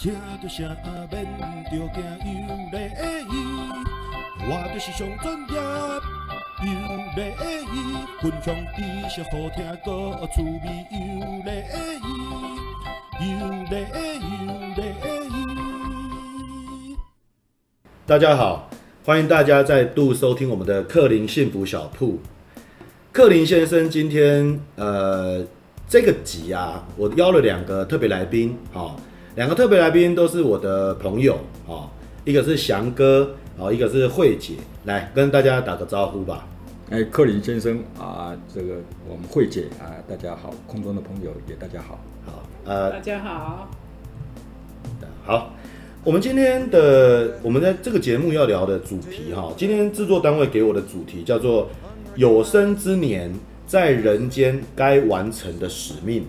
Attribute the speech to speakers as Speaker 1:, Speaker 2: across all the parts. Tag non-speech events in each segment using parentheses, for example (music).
Speaker 1: 听着声免着惊，有礼仪，我就是上专业，有礼仪，分享知识好听，个趣味，有礼仪，有礼有礼仪。大家好，欢迎大家再度收听我们的克林幸福小铺。克林先生今天呃。这个集啊，我邀了两个特别来宾，哈，两个特别来宾都是我的朋友，哦，一个是翔哥，啊，一个是慧姐，来跟大家打个招呼吧。
Speaker 2: 哎，克林先生啊，这个我们慧姐啊，大家好，空中的朋友也大家好，
Speaker 3: 好，呃，大家好，
Speaker 1: 好，我们今天的我们在这个节目要聊的主题，哈，今天制作单位给我的主题叫做有生之年。在人间该完成的使命，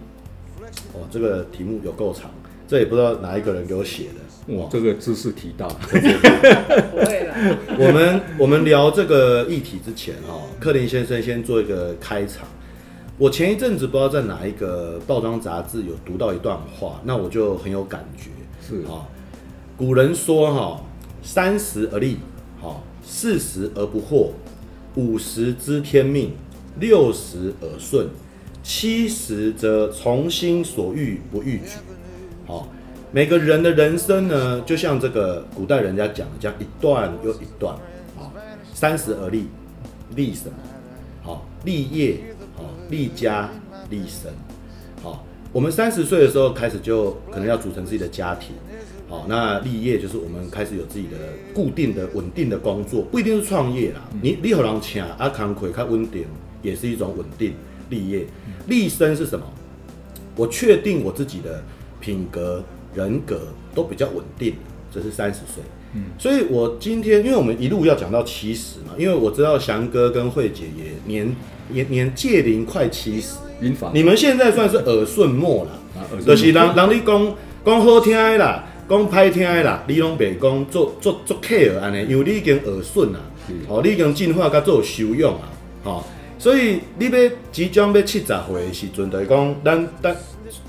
Speaker 1: 哦，这个题目有够长，这也不知道哪一个人给我写的。
Speaker 2: 哇，这个知识提到，
Speaker 3: 不会了。(laughs)
Speaker 1: 我们我们聊这个议题之前，哈，克林先生先做一个开场。我前一阵子不知道在哪一个报章杂志有读到一段话，那我就很有感觉。
Speaker 2: 是啊，
Speaker 1: 古人说哈，三十而立，哈，四十而不惑，五十知天命。六十而顺，七十则从心所欲不逾矩。好，每个人的人生呢，就像这个古代人家讲的，这样一段又一段。好，三十而立，立什么？好，立业，好，立家，立身。好，我们三十岁的时候开始就可能要组成自己的家庭。好，那立业就是我们开始有自己的固定的、稳定的工作，不一定是创业啦。你你好人请啊，康亏较稳定。也是一种稳定立业，立身是什么？我确定我自己的品格人格都比较稳定，这是三十岁。嗯，所以我今天，因为我们一路要讲到七十嘛，因为我知道翔哥跟慧姐也年年年届龄快七十，你们现在算是耳顺末了，就是人人你讲讲好听的啦，讲歹听的啦，你拢别讲做做做 care 安尼，因为你已经耳顺了，哦，你已经进化到做修养啊，哦。所以你要即将要七十岁的时阵，就是讲，咱咱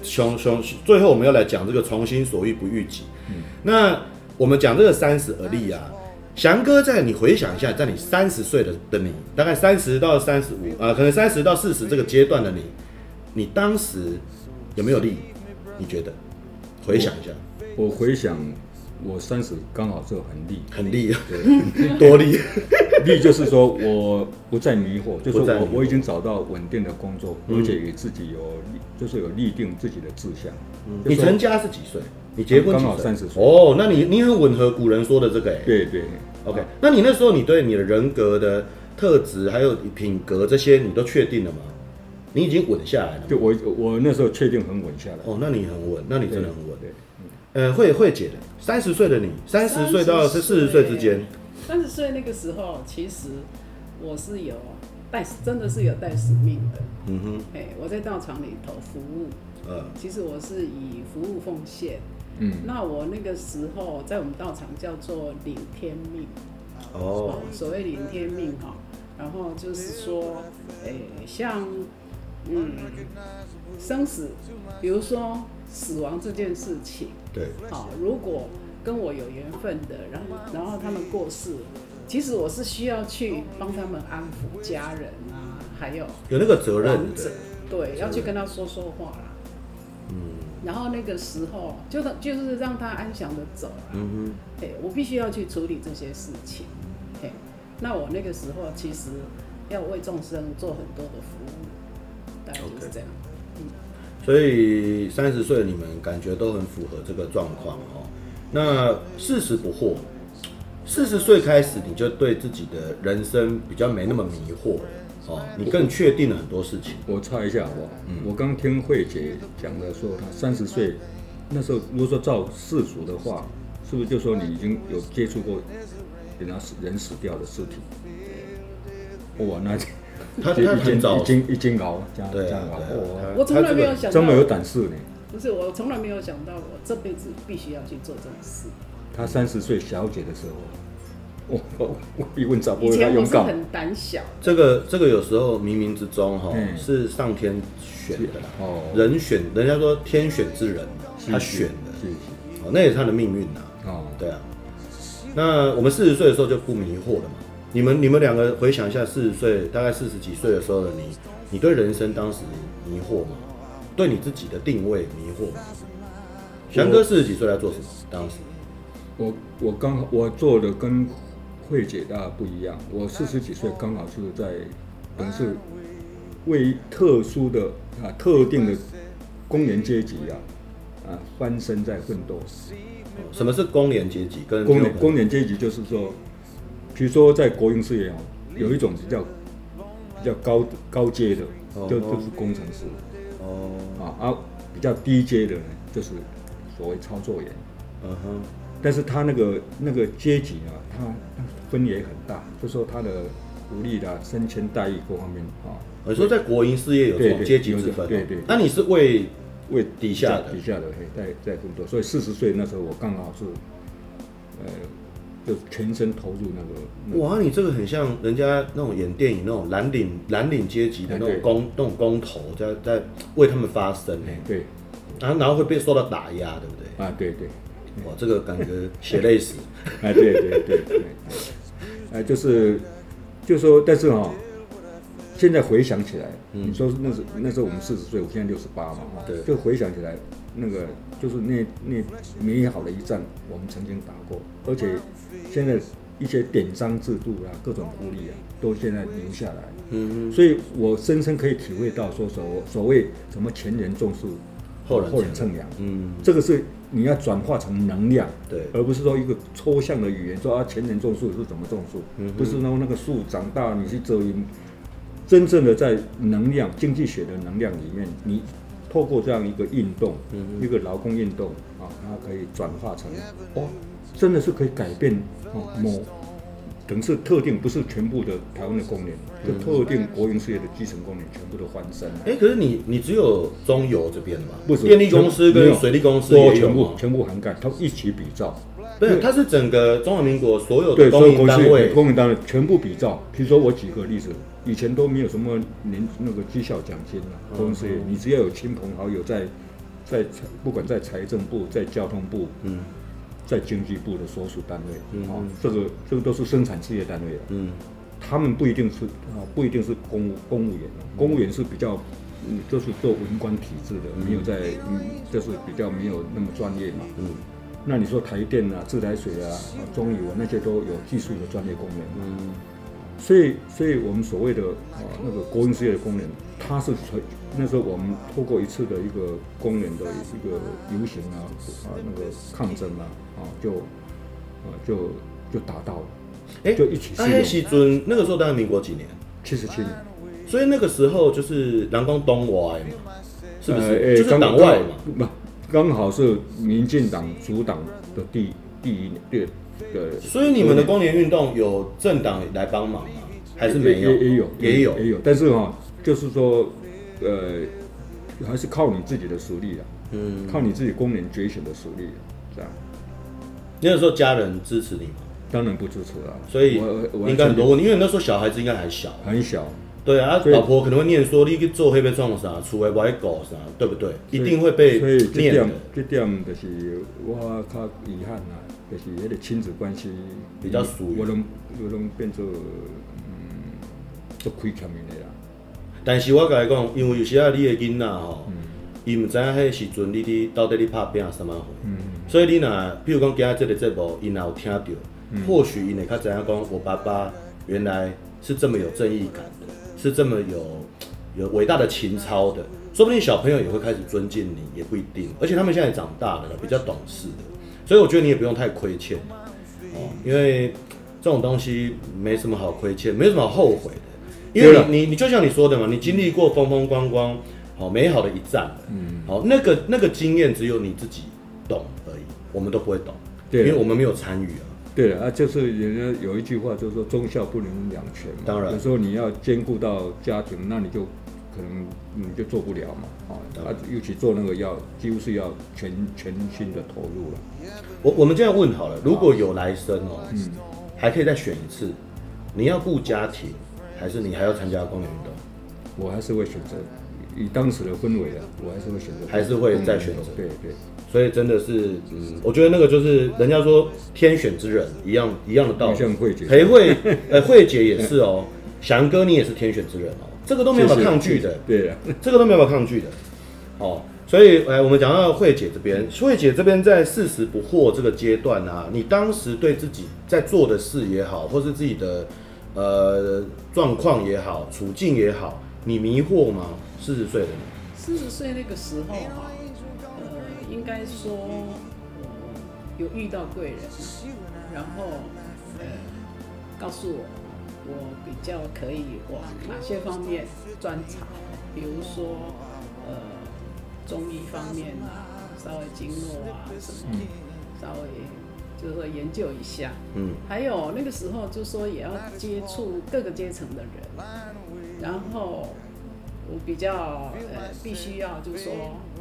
Speaker 1: 从从最后我们要来讲这个从心所欲不逾己。嗯，那我们讲这个三十而立啊，翔哥在你回想一下，在你三十岁的的你，大概三十到三十五啊，可能三十到四十这个阶段的你，你当时有没有立？你觉得？回想一下。
Speaker 2: 我，我回想。我三十刚好就很利，
Speaker 1: 很立，对，(laughs) 多利，(laughs)
Speaker 2: 利就是说我不再迷惑，就是我我已经找到稳定的工作，而且也自己有，就是有立定自己的志向。
Speaker 1: 你成家是几岁？你结婚
Speaker 2: 刚好三十岁。
Speaker 1: 哦，那你你很吻合古人说的这个哎。
Speaker 2: 对对。
Speaker 1: OK，那你那时候你对你的人格的特质还有品格这些你都确定了吗？你已经稳下来了。
Speaker 2: 对，我我那时候确定很稳下来。
Speaker 1: 哦，那你很稳，那你真的很稳。对。呃，会会姐的三十岁的你，三十岁到是四十岁之间。
Speaker 3: 三十岁那个时候，其实我是有带，真的是有带使命的。嗯哼，哎，我在道场里头服务。呃，其实我是以服务奉献。嗯，那我那个时候在我们道场叫做领天命。哦，所谓领天命哈，然后就是说，哎，像嗯生死，比如说。死亡这件事情，
Speaker 1: 对，
Speaker 3: 好，如果跟我有缘分的，然后然后他们过世，其实我是需要去帮他们安抚家人啊，还有
Speaker 1: 有那个责任
Speaker 3: 的，对，要去跟他说说话啦，嗯，然后那个时候就就是让他安详的走，嗯哼，哎，我必须要去处理这些事情，哎，那我那个时候其实要为众生做很多的服务，大概就是这样。Okay.
Speaker 1: 所以三十岁你们感觉都很符合这个状况哦。那四十不惑，四十岁开始你就对自己的人生比较没那么迷惑了哦，你更确定了很多事情。
Speaker 2: 我猜一下好不好？嗯，我刚听慧姐讲的说，她三十岁那时候，如果说照世俗的话，是不是就说你已经有接触过人家死人死掉的尸体？哇，那。
Speaker 1: 他他很早，
Speaker 2: 已经已经熬，这样
Speaker 1: 对啊，
Speaker 3: 我从来没有想到，
Speaker 2: 这么有胆识呢。
Speaker 3: 不是，我从来没有想到，我这辈子必须要去做这种事。
Speaker 2: 他三十岁小姐的时候，我我我一问找不
Speaker 3: 以前我是很胆小。
Speaker 1: 这个这个有时候冥冥之中哈是上天选的啦，哦，人选，人家说天选之人，他选的。哦，那也是他的命运呐。哦，对啊。那我们四十岁的时候就不迷惑了嘛？你们你们两个回想一下，四十岁大概四十几岁的时候的你，你对人生当时迷惑吗？对你自己的定位迷惑吗？翔哥四十几岁在做什么？当时
Speaker 2: 我我刚好我做的跟慧姐大不一样，我四十几岁刚好是在等于是为特殊的啊特定的工人阶级啊啊翻身在奋斗。
Speaker 1: 什么是工人阶级？跟
Speaker 2: 工人工人阶级就是说，比如说在国营事业哦，有一种比较比较高高阶的，就就是工程师哦啊啊，比较低阶的呢，就是所谓操作员。嗯哼，但是他那个那个阶级啊，他分也很大，就说他的福利的升迁待遇各方面啊。
Speaker 1: 你说在国营事业有这种阶级之分？对对。那你是为？为底下的
Speaker 2: 底下的嘿，在在工作，所以四十岁那时候我刚好是，呃，就全身投入那个。那个、
Speaker 1: 哇，你这个很像人家那种演电影那种蓝领蓝领阶级的那种工那种工头，在在为他们发声呢。
Speaker 2: 对。
Speaker 1: 然后然后会被受到打压，对不对？
Speaker 2: 啊，对对。
Speaker 1: 哇，这个感觉血泪史。(laughs)
Speaker 2: 哎，对对对对。哎，就是，就说，但是哈、哦。现在回想起来，嗯、你说那时那时候我们四十岁，我现在六十八嘛，对，就回想起来，那个就是那那美好的一战，我们曾经打过，而且现在一些典章制度啊，各种福利啊，都现在留下来，嗯嗯，所以我深深可以体会到，说所所谓什么前人种树，后人后人乘凉，嗯，这个是你要转化成能量，对，而不是说一个抽象的语言，说啊前人种树是怎么种树，嗯，不是说那个树长大你去遮阴。真正的在能量经济学的能量里面，你透过这样一个运动，嗯、一个劳工运动啊，它可以转化成哦，真的是可以改变哦，某等于是特定，不是全部的台湾的工人，就特定国营事业的基层工人全部都翻身。
Speaker 1: 哎、欸，可是你你只有中油这边吗？不是，电力公司跟水利公司也有
Speaker 2: 全部全部涵盖，它一起比照。
Speaker 1: 对，它是整个中华民国所有的公营单位，
Speaker 2: 公营单位全部比照。比如说我举个例子。以前都没有什么年那个绩效奖金啊，公司你只要有亲朋好友在，在不管在财政部、在交通部、嗯，在经济部的所属单位，嗯，啊，这个这个都是生产事业单位的，嗯，他们不一定是啊，不一定是公务公务员，公务员是比较，嗯，就是做文官体制的，没有在，嗯，就是比较没有那么专业嘛，嗯，那你说台电啊、自来水啊、中油啊那些都有技术的专业工人，嗯。所以，所以我们所谓的啊那个国营事业的工人，他是那时候我们透过一次的一个工人的一个游行啊啊那个抗争啊啊就啊就就达到了，哎、欸，就一起。
Speaker 1: 那西尊那个时候大概民国几年？
Speaker 2: 七十七年。
Speaker 1: 所以那个时候就是南光东外嘛，是不是？欸、就是党外嘛？
Speaker 2: 不，刚好是民进党主党的第第一年。对。
Speaker 1: 所以你们的工联运动有政党来帮忙吗？还是没有？
Speaker 2: 也也有，
Speaker 1: 也有，
Speaker 2: 也有。但是哈、哦，就是说，呃，还是靠你自己的实力啊，嗯，靠你自己工人觉醒的实力，这样。
Speaker 1: 那个时候家人支持你吗？
Speaker 2: 当然不支持了。
Speaker 1: 所以应该很多问题，因为那时候小孩子应该还小，
Speaker 2: 很小。
Speaker 1: 对啊，老婆可能会念说你去做黑白创啥，出来歪搞啥，对不对？一定会被念的。
Speaker 2: 这点就是我较遗憾啊。就是迄个亲子关系
Speaker 1: 比较疏远，
Speaker 2: 我拢我拢变做嗯，做亏欠的啦。
Speaker 1: 但是我甲你讲，因为有时啊，你的囡仔吼，伊毋知影迄时阵你伫到底你拍拼什么货，嗯、所以你若比如讲今仔这个节目，伊若有听到，嗯、或许伊会较知影讲，我爸爸原来是这么有正义感的，是这么有有伟大的情操的，说不定小朋友也会开始尊敬你，也不一定。而且他们现在长大了，比较懂事的。所以我觉得你也不用太亏欠，哦，因为这种东西没什么好亏欠，没什么好后悔的，因为你你你就像你说的嘛，你经历过风风光光，好美好的一战，嗯，好那个那个经验只有你自己懂而已，我们都不会懂，对，因为我们没有参与啊。
Speaker 2: 对啊，就是人家有一句话就是说忠孝不能两全嘛，当然。有时候你要兼顾到家庭，那你就。可能你就做不了嘛，啊，他，尤其做那个要几乎是要全全心的投入了。
Speaker 1: 我我们这样问好了，如果有来生哦，嗯，还可以再选一次，你要顾家庭，还是你还要参加工联运动？
Speaker 2: 我还是会选择以当时的氛围啊，我还是会选择，
Speaker 1: 还是会再选择。
Speaker 2: 对对，
Speaker 1: 所以真的是，嗯，我觉得那个就是人家说天选之人一样一样的道理。
Speaker 2: 像慧姐，
Speaker 1: 裴慧，呃，慧姐也是哦，(laughs) 翔哥你也是天选之人哦，这个都没有办法抗拒的。
Speaker 2: 对啊，
Speaker 1: 这个都没有办法抗拒的。哦，所以哎我们讲到慧姐这边，慧姐这边在四十不惑这个阶段啊，你当时对自己在做的事也好，或是自己的呃状况也好，处境也好，你迷惑吗？四十岁的你，
Speaker 3: 四十岁那个时候啊，呃，应该说我有遇到贵人，然后呃告诉我，我比较可以往哪些方面专长，比如说呃中医方面啊，稍微经络啊什么，稍微就是说研究一下，嗯，还有那个时候就说也要接触各个阶层的人，然后。我比较呃，必须要就是说，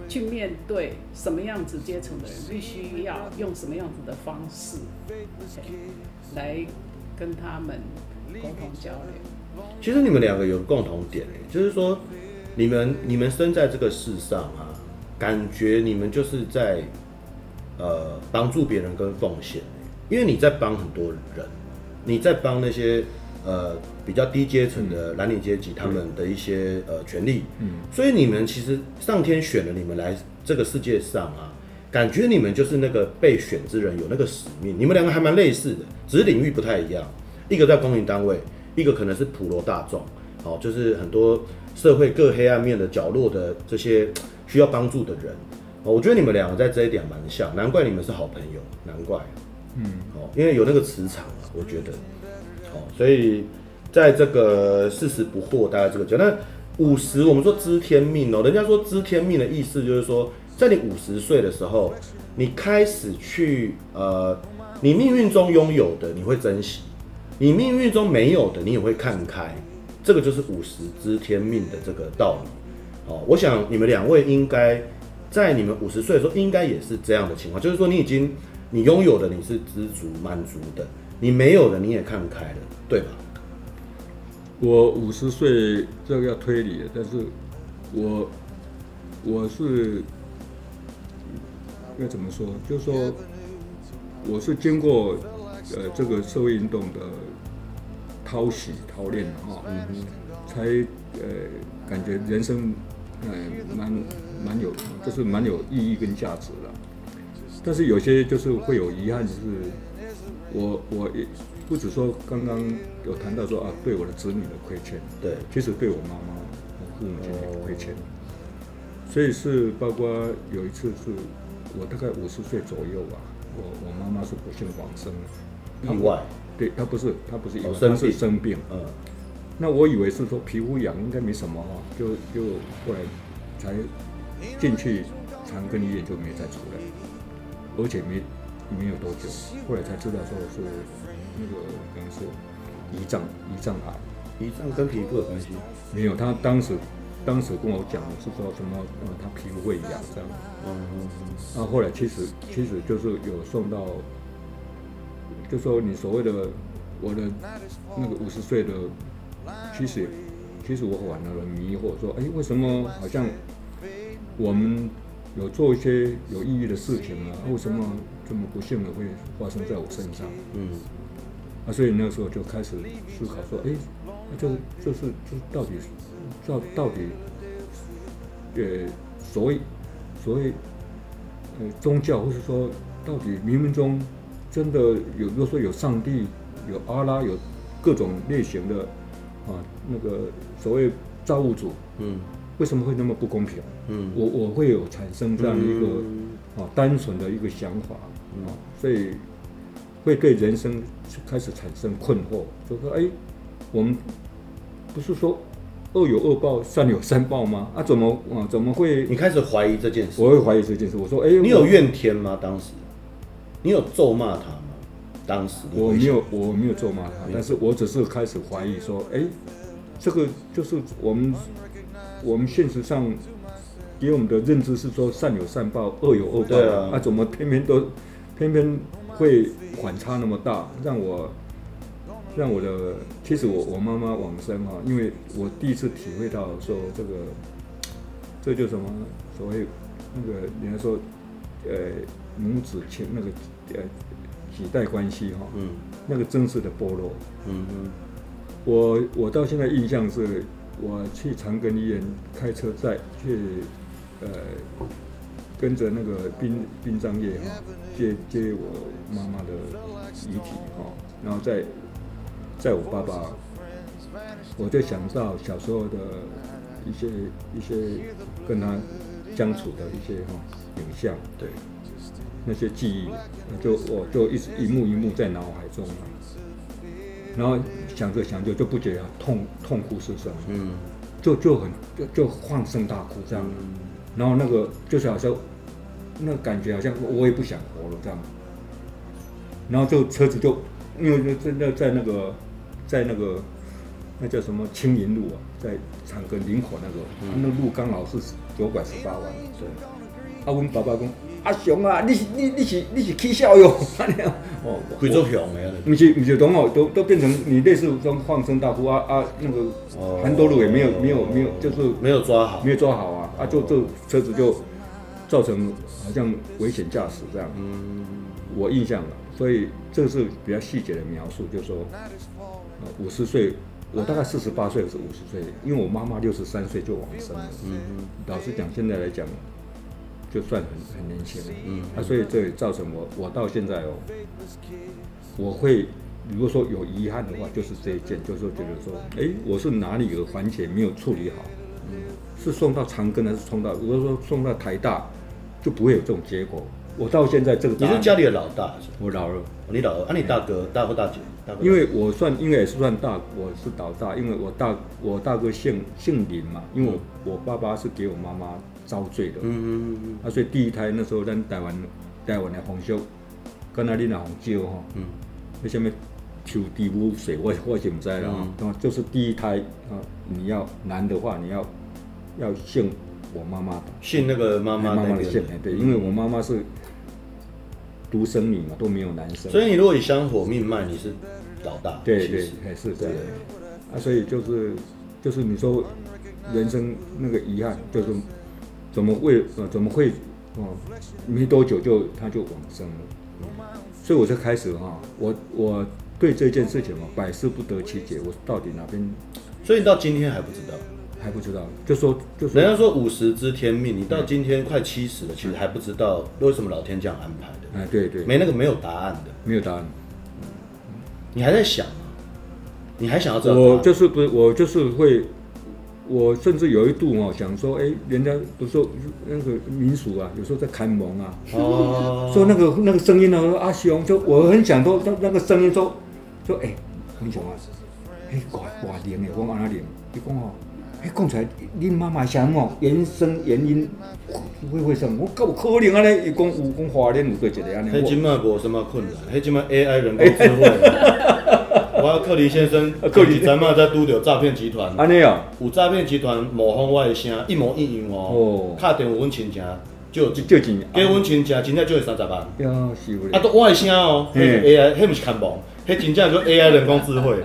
Speaker 3: 去面对什么样子阶层的人，必须要用什么样子的方式，okay, 来跟他们沟通交流。
Speaker 1: 其实你们两个有共同点，就是说，你们你们生在这个世上啊，感觉你们就是在呃帮助别人跟奉献，因为你在帮很多人，你在帮那些。呃，比较低阶层的蓝领阶级，他们的一些呃权利，嗯，所以你们其实上天选了你们来这个世界上啊，感觉你们就是那个被选之人，有那个使命。你们两个还蛮类似的，只是领域不太一样。一个在公营单位，一个可能是普罗大众，哦，就是很多社会各黑暗面的角落的这些需要帮助的人。哦我觉得你们两个在这一点蛮像，难怪你们是好朋友，难怪，嗯，哦，因为有那个磁场啊，我觉得。哦所以，在这个四十不惑，大概这个阶段，那五十我们说知天命哦，人家说知天命的意思就是说，在你五十岁的时候，你开始去呃，你命运中拥有的你会珍惜，你命运中没有的你也会看开，这个就是五十知天命的这个道理。哦，我想你们两位应该在你们五十岁的时候，应该也是这样的情况，就是说你已经你拥有的你是知足满足的。你没有的，你也看开了，对吧？
Speaker 2: 我五十岁，这个要推理，但是我我是要怎么说？就是说，我是经过呃这个社会运动的淘洗淘练哈，嗯。哼，才呃感觉人生呃蛮蛮有，就是蛮有意义跟价值的。但是有些就是会有遗憾，就是。我我也不止说刚刚有谈到说啊，对我的子女的亏欠，
Speaker 1: 对，
Speaker 2: 其实对我妈妈、我父母亲的亏欠，所以是包括有一次是我大概五十岁左右吧，我我妈妈是不幸往生，
Speaker 1: 意外，
Speaker 2: 对，他不是他不是意外，他是生病，嗯，那我以为是说皮肤痒应该没什么哈，就就后来才进去长庚医院就没再出来，而且没。没有多久，后来才知道说是那个可能是胰脏胰脏癌，
Speaker 1: 胰脏跟皮肤有关系？
Speaker 2: 没有，他当时当时跟我讲的是说什么呃，他皮肤会痒这样。嗯嗯嗯。那后来其实其实就是有送到，就说你所谓的我的那个五十岁的，其实其实我反而迷惑说，哎，为什么好像我们有做一些有意义的事情啊？为什么？这么不幸的会发生在我身上，嗯，啊，所以那个时候就开始思考说，哎，那这这是这到底到到底，呃，所谓所谓呃宗教，或是说到底冥冥中真的有，如果说有上帝，有阿拉，有各种类型的啊，那个所谓造物主，嗯，为什么会那么不公平？嗯，我我会有产生这样一个啊单纯的一个想法。啊，所以会对人生开始产生困惑，就说：哎，我们不是说恶有恶报，善有善报吗？啊，怎么啊？怎么会？
Speaker 1: 你开始怀疑这件事？
Speaker 2: 我会怀疑这件事。我说：哎，
Speaker 1: 你有怨天吗？当时你有咒骂他吗？当时
Speaker 2: 我没有，我没有咒骂他，但是我只是开始怀疑说：哎，这个就是我们我们现实上给我们的认知是说善有善报，恶有恶报。那啊，啊，怎么偏偏都？偏偏会反差那么大，让我让我的，其实我我妈妈往生哈，因为我第一次体会到说这个这就什么所谓那个人家说，呃，母子亲那个呃几代关系哈，嗯，那个真实的剥落，嗯嗯，我我到现在印象是，我去长庚医院开车载去，呃，跟着那个殡殡葬业哈接接我妈妈的遗体哈，然后再载我爸爸，我就想到小时候的。一些一些跟他相处的一些哈影像，对，那些记忆，就我就一直一幕一幕在脑海中，然后想着想着就不觉得痛痛哭失声，嗯，就就很就就放声大哭这样，然后那个就是好像那感觉好像我也不想活了这样，然后就车子就因为就在在那个在那个那叫什么青云路啊。在长庚林口那个，嗯、那路刚好是九拐十八弯。对，啊，文爸爸讲，阿雄啊，你是你你是你是起笑哟，(laughs)
Speaker 1: 哦，会做熊的。
Speaker 2: 不是不是，都哦，都都变成你类似这种放声大哭啊啊，那个很多路也没有没有没有，就是
Speaker 1: 没有抓好，
Speaker 2: 没有抓好啊啊，就就车子就造成好像危险驾驶这样。嗯，我印象了，所以这个是比较细节的描述，就是说，五十岁。我大概四十八岁还是五十岁，因为我妈妈六十三岁就往生了。嗯嗯。老实讲，现在来讲，就算很很年轻了。嗯。啊，所以这也造成我，我到现在哦，我会如果说有遗憾的话，就是这一件，就是说觉得说，哎，我是哪里有环节没有处理好？嗯。是送到长庚还是送到？如果说送到台大，就不会有这种结果。我到现在这个，
Speaker 1: 你是家里的老大？
Speaker 2: 我老二。
Speaker 1: 你老二？啊，你大哥大哥大姐？
Speaker 2: 因为我算，应该也是算大，我是老大，因为我大我大哥姓姓林嘛，因为我我爸爸是给我妈妈遭罪的。嗯嗯嗯。啊，所以第一胎那时候咱台湾台湾的风俗，跟那里那红椒哈，嗯，那下面求地污水，我我是不知道啊。嗯。就是第一胎啊，你要男的话，你要要姓我妈妈的，
Speaker 1: 姓那个妈妈
Speaker 2: 妈妈的姓，对，因为我妈妈是。独生女嘛，都没有男生，
Speaker 1: 所以你如果以香火命脉，你是老大。
Speaker 2: 对对，还是这样。啊，所以就是就是你说人生那个遗憾，就是怎么会呃怎么会哦没多久就他就往生了，所以我就开始哈，我我对这件事情嘛百思不得其解，我到底哪边？
Speaker 1: 所以你到今天还不知道。
Speaker 2: 还不知道，就说就
Speaker 1: 说，人家说五十知天命，你到今天快七十了，其实还不知道为什么老天这样安排的。
Speaker 2: 哎，对对，
Speaker 1: 没那个没有答案的，
Speaker 2: 没有答案。
Speaker 1: 你还在想吗？你还想要知道？
Speaker 2: 我就是不是，我就是会，我甚至有一度哦，想说，哎，人家不是说那个民俗啊，有时候在开门啊，哦，(laughs) 说那个那个声音呢，说阿雄，就我很想说，那那个声音说，说哎，很想啊，哎，挂挂铃的，我往哪铃？你讲哦。哎，讲出来，恁妈妈想哦，原生原因会会生，我够可能啊咧，伊讲有讲华联有过一个安尼。
Speaker 1: 迄今麦无什么困难，迄今麦 AI 人工 (laughs) 智慧。我要克林先生，克林咱妈在拄着诈骗集团。
Speaker 2: 安尼哦？
Speaker 1: 有诈骗集团模仿我的声，一模一样哦。打电话阮亲戚，就
Speaker 2: 就钱，
Speaker 1: 给阮亲戚真正就会三十万。
Speaker 2: 呀，是不？
Speaker 1: 啊，都我的声哦，迄 AI，迄毋是看模，迄真正叫 AI 人工智慧。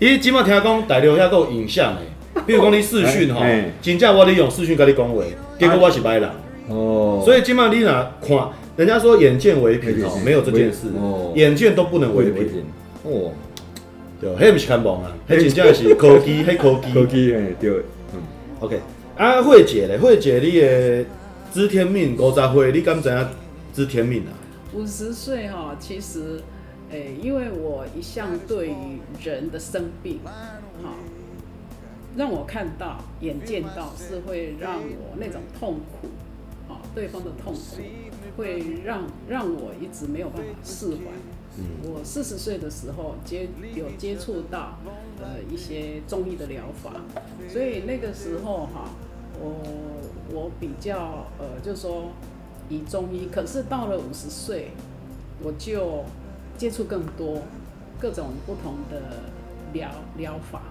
Speaker 1: 伊今麦听讲大陆遐个有影像诶。(laughs) 比如讲你视讯吼，真正我咧用视讯跟你讲话，结果我是歹人。哦，所以今麦你若看，人家说眼见为凭哦，没有这件事，眼见都不能为凭。哦，对，迄毋是看梦啊，迄真正是科技，(laughs) 迄科技。
Speaker 2: 科技诶，对。
Speaker 1: 嗯，OK。啊，慧姐咧，慧姐你诶知天命五十岁，你敢知影知天命啊？
Speaker 3: 五十岁哈，其实诶，因为我一向对于人的生病，哈。让我看到、眼见到是会让我那种痛苦，啊，对方的痛苦，会让让我一直没有办法释怀。我四十岁的时候接有接触到呃一些中医的疗法，所以那个时候哈，我我比较呃就说以中医，可是到了五十岁，我就接触更多各种不同的疗疗法。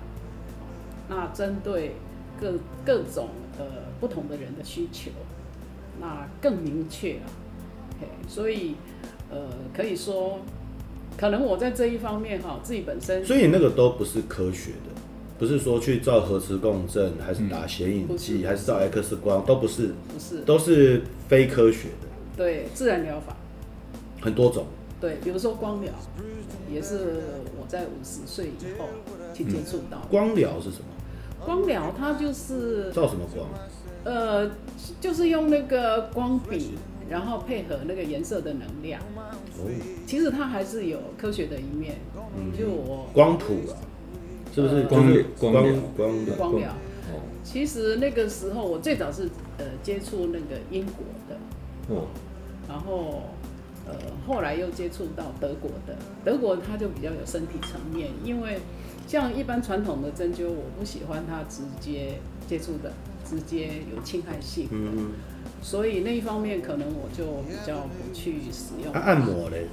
Speaker 3: 那针对各各种呃不同的人的需求，那更明确了，嘿，所以呃可以说，可能我在这一方面哈自己本身，
Speaker 1: 所以那个都不是科学的，不是说去照核磁共振，还是打显影剂，还是照 X 光，都不是，
Speaker 3: 不是，
Speaker 1: 都是非科学的。
Speaker 3: 对，自然疗法
Speaker 1: 很多种。
Speaker 3: 对，比如说光疗，也是我在五十岁以后去接触到。
Speaker 1: 光疗是什么？
Speaker 3: 光疗它就是
Speaker 1: 照什么光？
Speaker 3: 呃，就是用那个光笔，然后配合那个颜色的能量。哦，其实它还是有科学的一面。嗯，就我
Speaker 1: 光谱啊，是不是
Speaker 2: 光光光
Speaker 3: 光光疗？哦，其实那个时候我最早是呃接触那个英国的。哦，然后。呃，后来又接触到德国的，德国它就比较有身体层面，因为像一般传统的针灸，我不喜欢它直接接触的，直接有侵害性，嗯，所以那一方面可能我就比较不去使用。
Speaker 1: 啊、按摩嘞，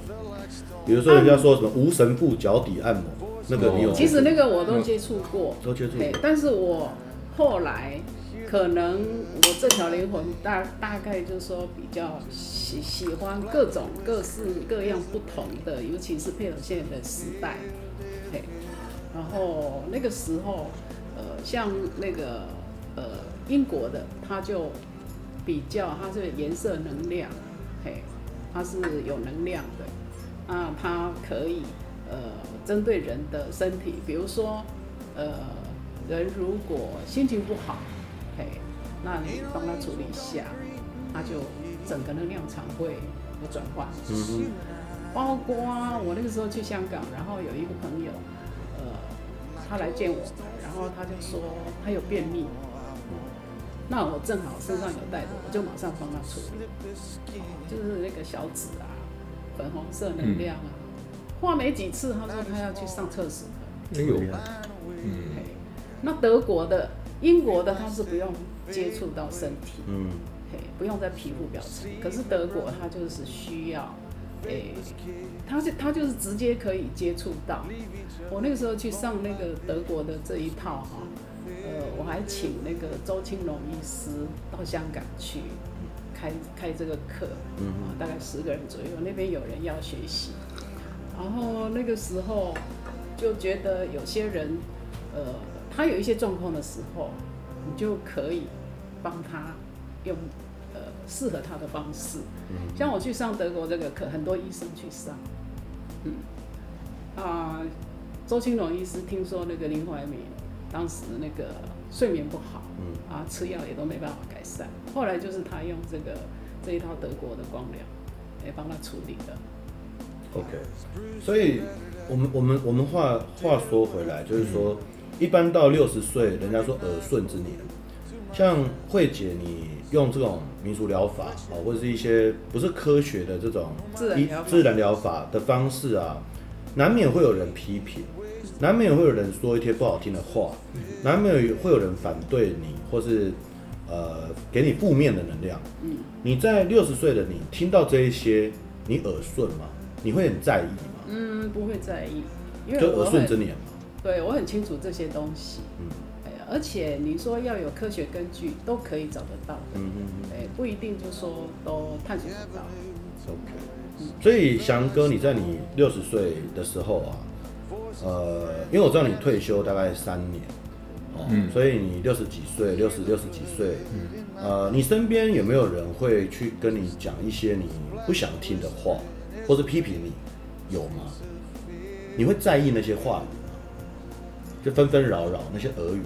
Speaker 1: 比如说人家说什么无神父脚底按摩，那个你有？
Speaker 3: 其实那个我都接触过，
Speaker 1: 都接触过，
Speaker 3: 但是我后来。可能我这条灵魂大大概就是说比较喜喜欢各种各式各样不同的，尤其是配合现在的时代，嘿，然后那个时候，呃，像那个呃英国的，它就比较它是颜色能量，嘿，它是有能量的，啊，它可以呃针对人的身体，比如说呃人如果心情不好。嘿，那你帮他处理一下，他就整个能量场会有转换。嗯哼。包括我那个时候去香港，然后有一个朋友，呃，他来见我，然后他就说他有便秘，那我正好身上有带的，我就马上帮他处理。就是那个小紫啊，粉红色能量啊，画没几次，他说他要去上厕所。
Speaker 2: 没有。
Speaker 3: 嗯。那德国的。英国的他是不用接触到身体，嗯，嘿，不用在皮肤表层。可是德国它就是需要，诶、欸，它是他就是直接可以接触到。我那个时候去上那个德国的这一套哈，呃，我还请那个周青龙医师到香港去开开这个课，嗯，大概十个人左右，那边有人要学习。然后那个时候就觉得有些人，呃。他有一些状况的时候，你就可以帮他用呃适合他的方式。像我去上德国这个课，很多医生去上，嗯啊，周青龙医师听说那个林怀民当时那个睡眠不好，嗯啊吃药也都没办法改善，后来就是他用这个这一套德国的光疗来帮他处理的。
Speaker 1: OK，所以我们我们我们话话说回来，就是说。一般到六十岁，人家说耳顺之年，像慧姐，你用这种民俗疗法啊，或者是一些不是科学的这种自然疗法的方式啊，难免会有人批评，难免会有人说一些不好听的话，难免会有人反对你，或是呃给你负面的能量。你在六十岁的你听到这一些，你耳顺吗？你会很在意吗？
Speaker 3: 嗯，不会在意，因为
Speaker 1: 就耳顺之年
Speaker 3: 嘛。对，我很清楚这些东西，嗯，而且你说要有科学根据，都可以找得到，嗯嗯嗯，不一定就说都探索不到
Speaker 1: ，OK，嗯，所以翔哥，你在你六十岁的时候啊，呃，因为我知道你退休大概三年，哦，嗯，所以你六十几岁，六十六十几岁，嗯，呃，你身边有没有人会去跟你讲一些你不想听的话，或是批评你，有吗？你会在意那些话语吗？就纷纷扰扰那些耳语，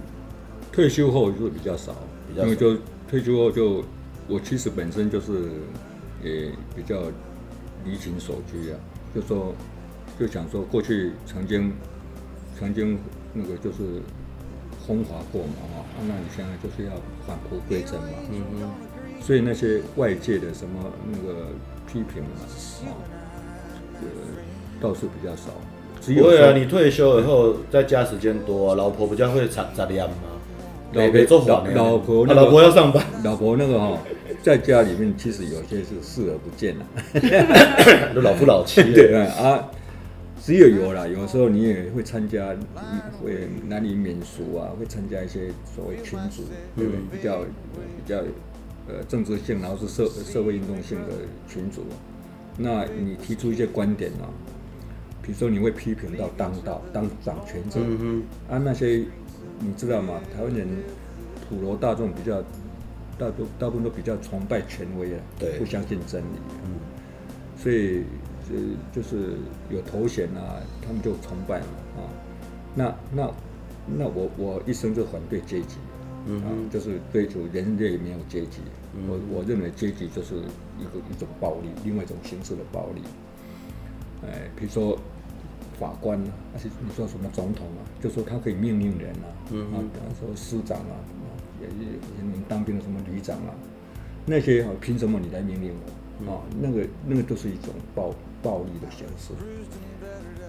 Speaker 2: 退休后就比较少，比较，因为就退休后就我其实本身就是也比较离情所居啊，就说就想说过去曾经曾经那个就是风华过嘛啊，那你现在就是要返璞归真嘛，嗯嗯，所以那些外界的什么那个批评啊啊，呃倒是比较少。
Speaker 1: 不会啊，你退休以后在家时间多，啊，老婆比较会杂杂念吗？
Speaker 2: 老婆做老老婆，
Speaker 1: 老婆要上班，(laughs)
Speaker 2: 老婆那个哈，在家里面其实有些是视而不见
Speaker 1: 了，(laughs) 都老夫老妻。(laughs)
Speaker 2: 对啊，只有有啦，有时候你也会参加，会男女免俗啊，会参加一些所谓群组，对不对？比较比较呃政治性，然后是社社会运动性的群组，那你提出一些观点啊。比如说，你会批评到当道当掌权者，嗯、哼啊，那些你知道吗？台湾人普罗大众比较大多大部分都比较崇拜权威啊，
Speaker 1: 对，
Speaker 2: 不相信真理，嗯，所以呃就是有头衔啊，他们就崇拜嘛啊，那那那我我一生就反对阶级，嗯，就是追求人类没有阶级，我我认为阶级就是一个一种暴力，另外一种形式的暴力，哎，比如说。法官啊，还是你说什么总统啊，就说他可以命令人啊，嗯、啊，比方说师长啊，也也你当兵的什么旅长啊，那些啊，凭什么你来命令我啊？那个那个都是一种暴暴力的形式。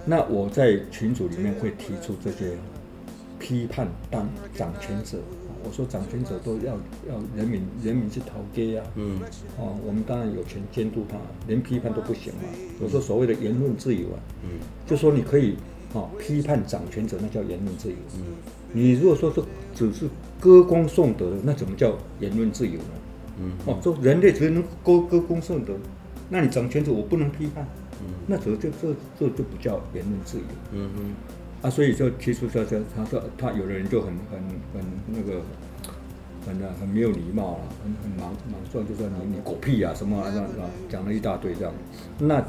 Speaker 2: 那我在群组里面会提出这些批判当掌权者。我说掌权者都要要人民，人民是头家呀，嗯，哦，我们当然有权监督他，连批判都不行嘛。我说所谓的言论自由啊，嗯，就说你可以哦批判掌权者，那叫言论自由。嗯，你如果说是只是歌功颂德，那怎么叫言论自由呢？嗯，哦，说人类只能歌歌功颂德，那你掌权者我不能批判，嗯，那这这这这就不叫言论自由。嗯哼。啊，所以就提出说，说他说他有的人就很很很那个，很很没有礼貌啊，很很莽莽撞，就说你你狗屁啊什么啊，讲了一大堆这样。那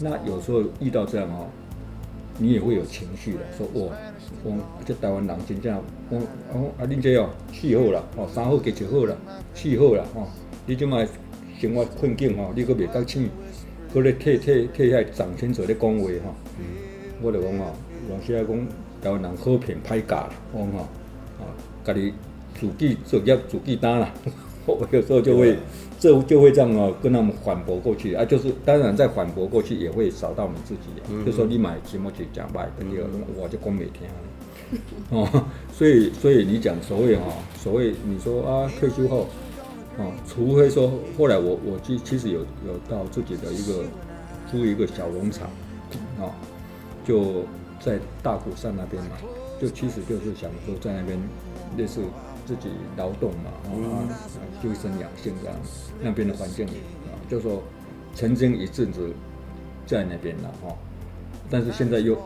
Speaker 2: 那有时候遇到这样哦，你也会有情绪的，说哇，我这台湾人真正，我我啊恁这哦气候了哦，三好给七好了，气候了哦，你这么生活困境哦，你搁袂觉醒，搁咧替替替遐掌权者咧讲话哈，我就讲哦。老师来讲，台湾人好骗歹教，讲吼，啊，家己自己作业自己担啦。我 (laughs) 有时候就会，就就会这样哦，跟他们反驳过去啊，就是当然在反驳过去也会扫到你自己，嗯、就说你买什么去讲卖，跟第二我就讲没听。(laughs) 哦，所以所以你讲所谓哈，所谓你说啊退休后，哦，除非说后来我我其其实有有到自己的一个租一个小农场，啊，就。在大鼓山那边嘛，就其实就是想说在那边类似自己劳动嘛，啊，修身养性这样，那边的环境啊，就说曾经一阵子在那边了哈，但是现在又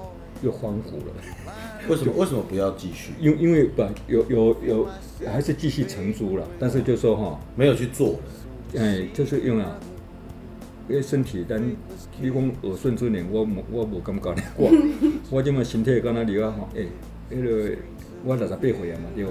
Speaker 2: 又荒芜了。(laughs)
Speaker 1: 为什么？为什么不要继续？
Speaker 2: 因因为不有有有还是继续承租了，但是就说哈
Speaker 1: 没有去做，
Speaker 2: 哎，就是用了。因为身体，但你讲耳顺之年，我我无感觉呢。我 (laughs) 我这么身体刚刚离啊吼，诶、欸，迄、那个我六十八岁啊嘛，对。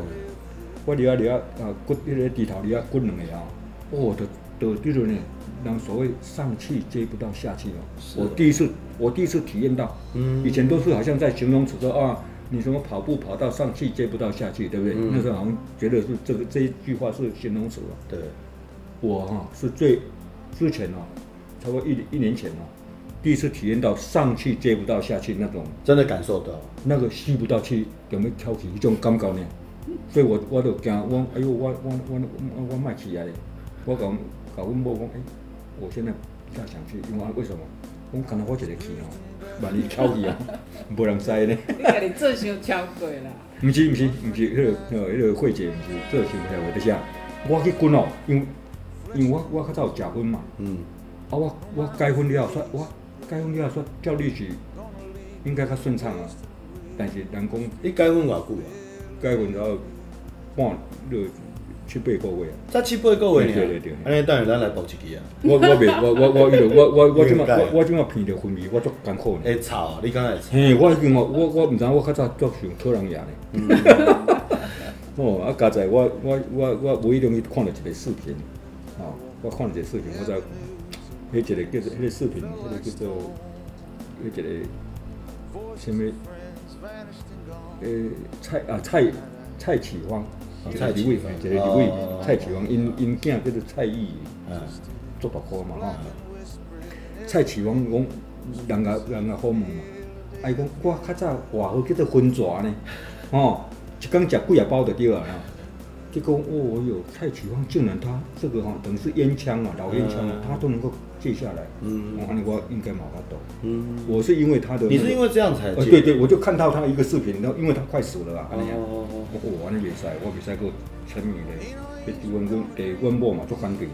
Speaker 2: 我了啊离啊啊骨，迄个低头了啊骨两个啊，哦，都都就是呢，让所谓上气接不到下气哦。我第一次，我第一次体验到，嗯，以前都是好像在形容词说啊，你什么跑步跑到上气接不到下气，对不对？嗯、那时候好像觉得是这个这一句话是形容词了。对，我哈是最之前哦。差不多一一年前哦，第一次体验到上气接不到下气那种，
Speaker 1: 真的感受到
Speaker 2: 那个吸不到气，有没有挑起一种感觉呢？所以我我就惊，我哎呦，我我我我我卖气啊嘞！我讲搞阮某讲，哎，我现在不太想去，因为为什么？我可能我一个气哦，万一挑起啊，无人知呢。
Speaker 3: 你家己做想超过啦？
Speaker 2: 不是不是不是，迄个迄个慧姐不是做伤超过，就是啊，我去滚哦，因为因为我我较早有食薰嘛，嗯。啊，我我改婚了后说，我改婚了后说叫律师应该较顺畅啊。但是人讲，
Speaker 1: 你改婚偌久啊？
Speaker 2: 改婚了半六七八个月啊。
Speaker 1: 才七八个月
Speaker 2: 对对对。
Speaker 1: 安尼等下咱来报一支啊。
Speaker 2: 我我未我我我我我 (laughs) 我即马我我即马鼻着昏迷，我足艰苦呢。
Speaker 1: 会臭啊？你敢会臭？
Speaker 2: 嘿，我已经我我我毋知我较早足想讨人厌呢。(laughs) 哦，啊，加在我我我我无意中去看了一个视频，哦，我看了一个视频，我才。迄一个叫做迄个视频，迄个叫做迄一个什么？诶，蔡啊蔡蔡启芳，蔡李伟，一个李伟，蔡启芳因因囝叫做蔡毅，啊，做大科嘛吼。蔡启芳讲，人家人家好问嘛，伊讲我较早外号叫做分蛇呢，吼，一工食几啊包就对啊。结果哦哟，蔡启芳竟然他这个哈，等于是烟枪啊，老烟枪啊，他都能够。戒下来，嗯，我我应该马上懂，嗯，我是因为他的，
Speaker 1: 你是因为这样才，
Speaker 2: 对对，我就看到他一个视频，然后因为他快死了啊，哦哦哦，我玩的比赛，我比赛过沉迷的，给温温给温波嘛做反对，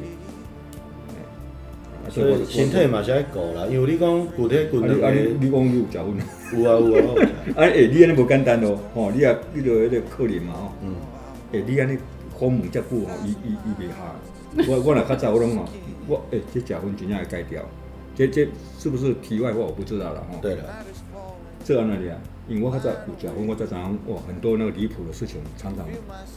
Speaker 2: 啊，
Speaker 1: 所以身体嘛是爱顾啦，因为你讲具体滚两个，
Speaker 2: 你讲你有食薰？
Speaker 1: 有啊有啊。
Speaker 2: 啊诶，(laughs) 你安尼无简单哦，吼，你啊，你着迄个可怜嘛吼。嗯。诶，你安尼访问遮久吼，伊伊伊袂下。我我若较早我拢吼，我诶，这假婚真正会改掉。这这是不是题外话？我不知道了吼。
Speaker 1: 对了。
Speaker 2: 这安那里啊？因为我较早有食薰，我才知影哇，很多那个离谱的事情，常常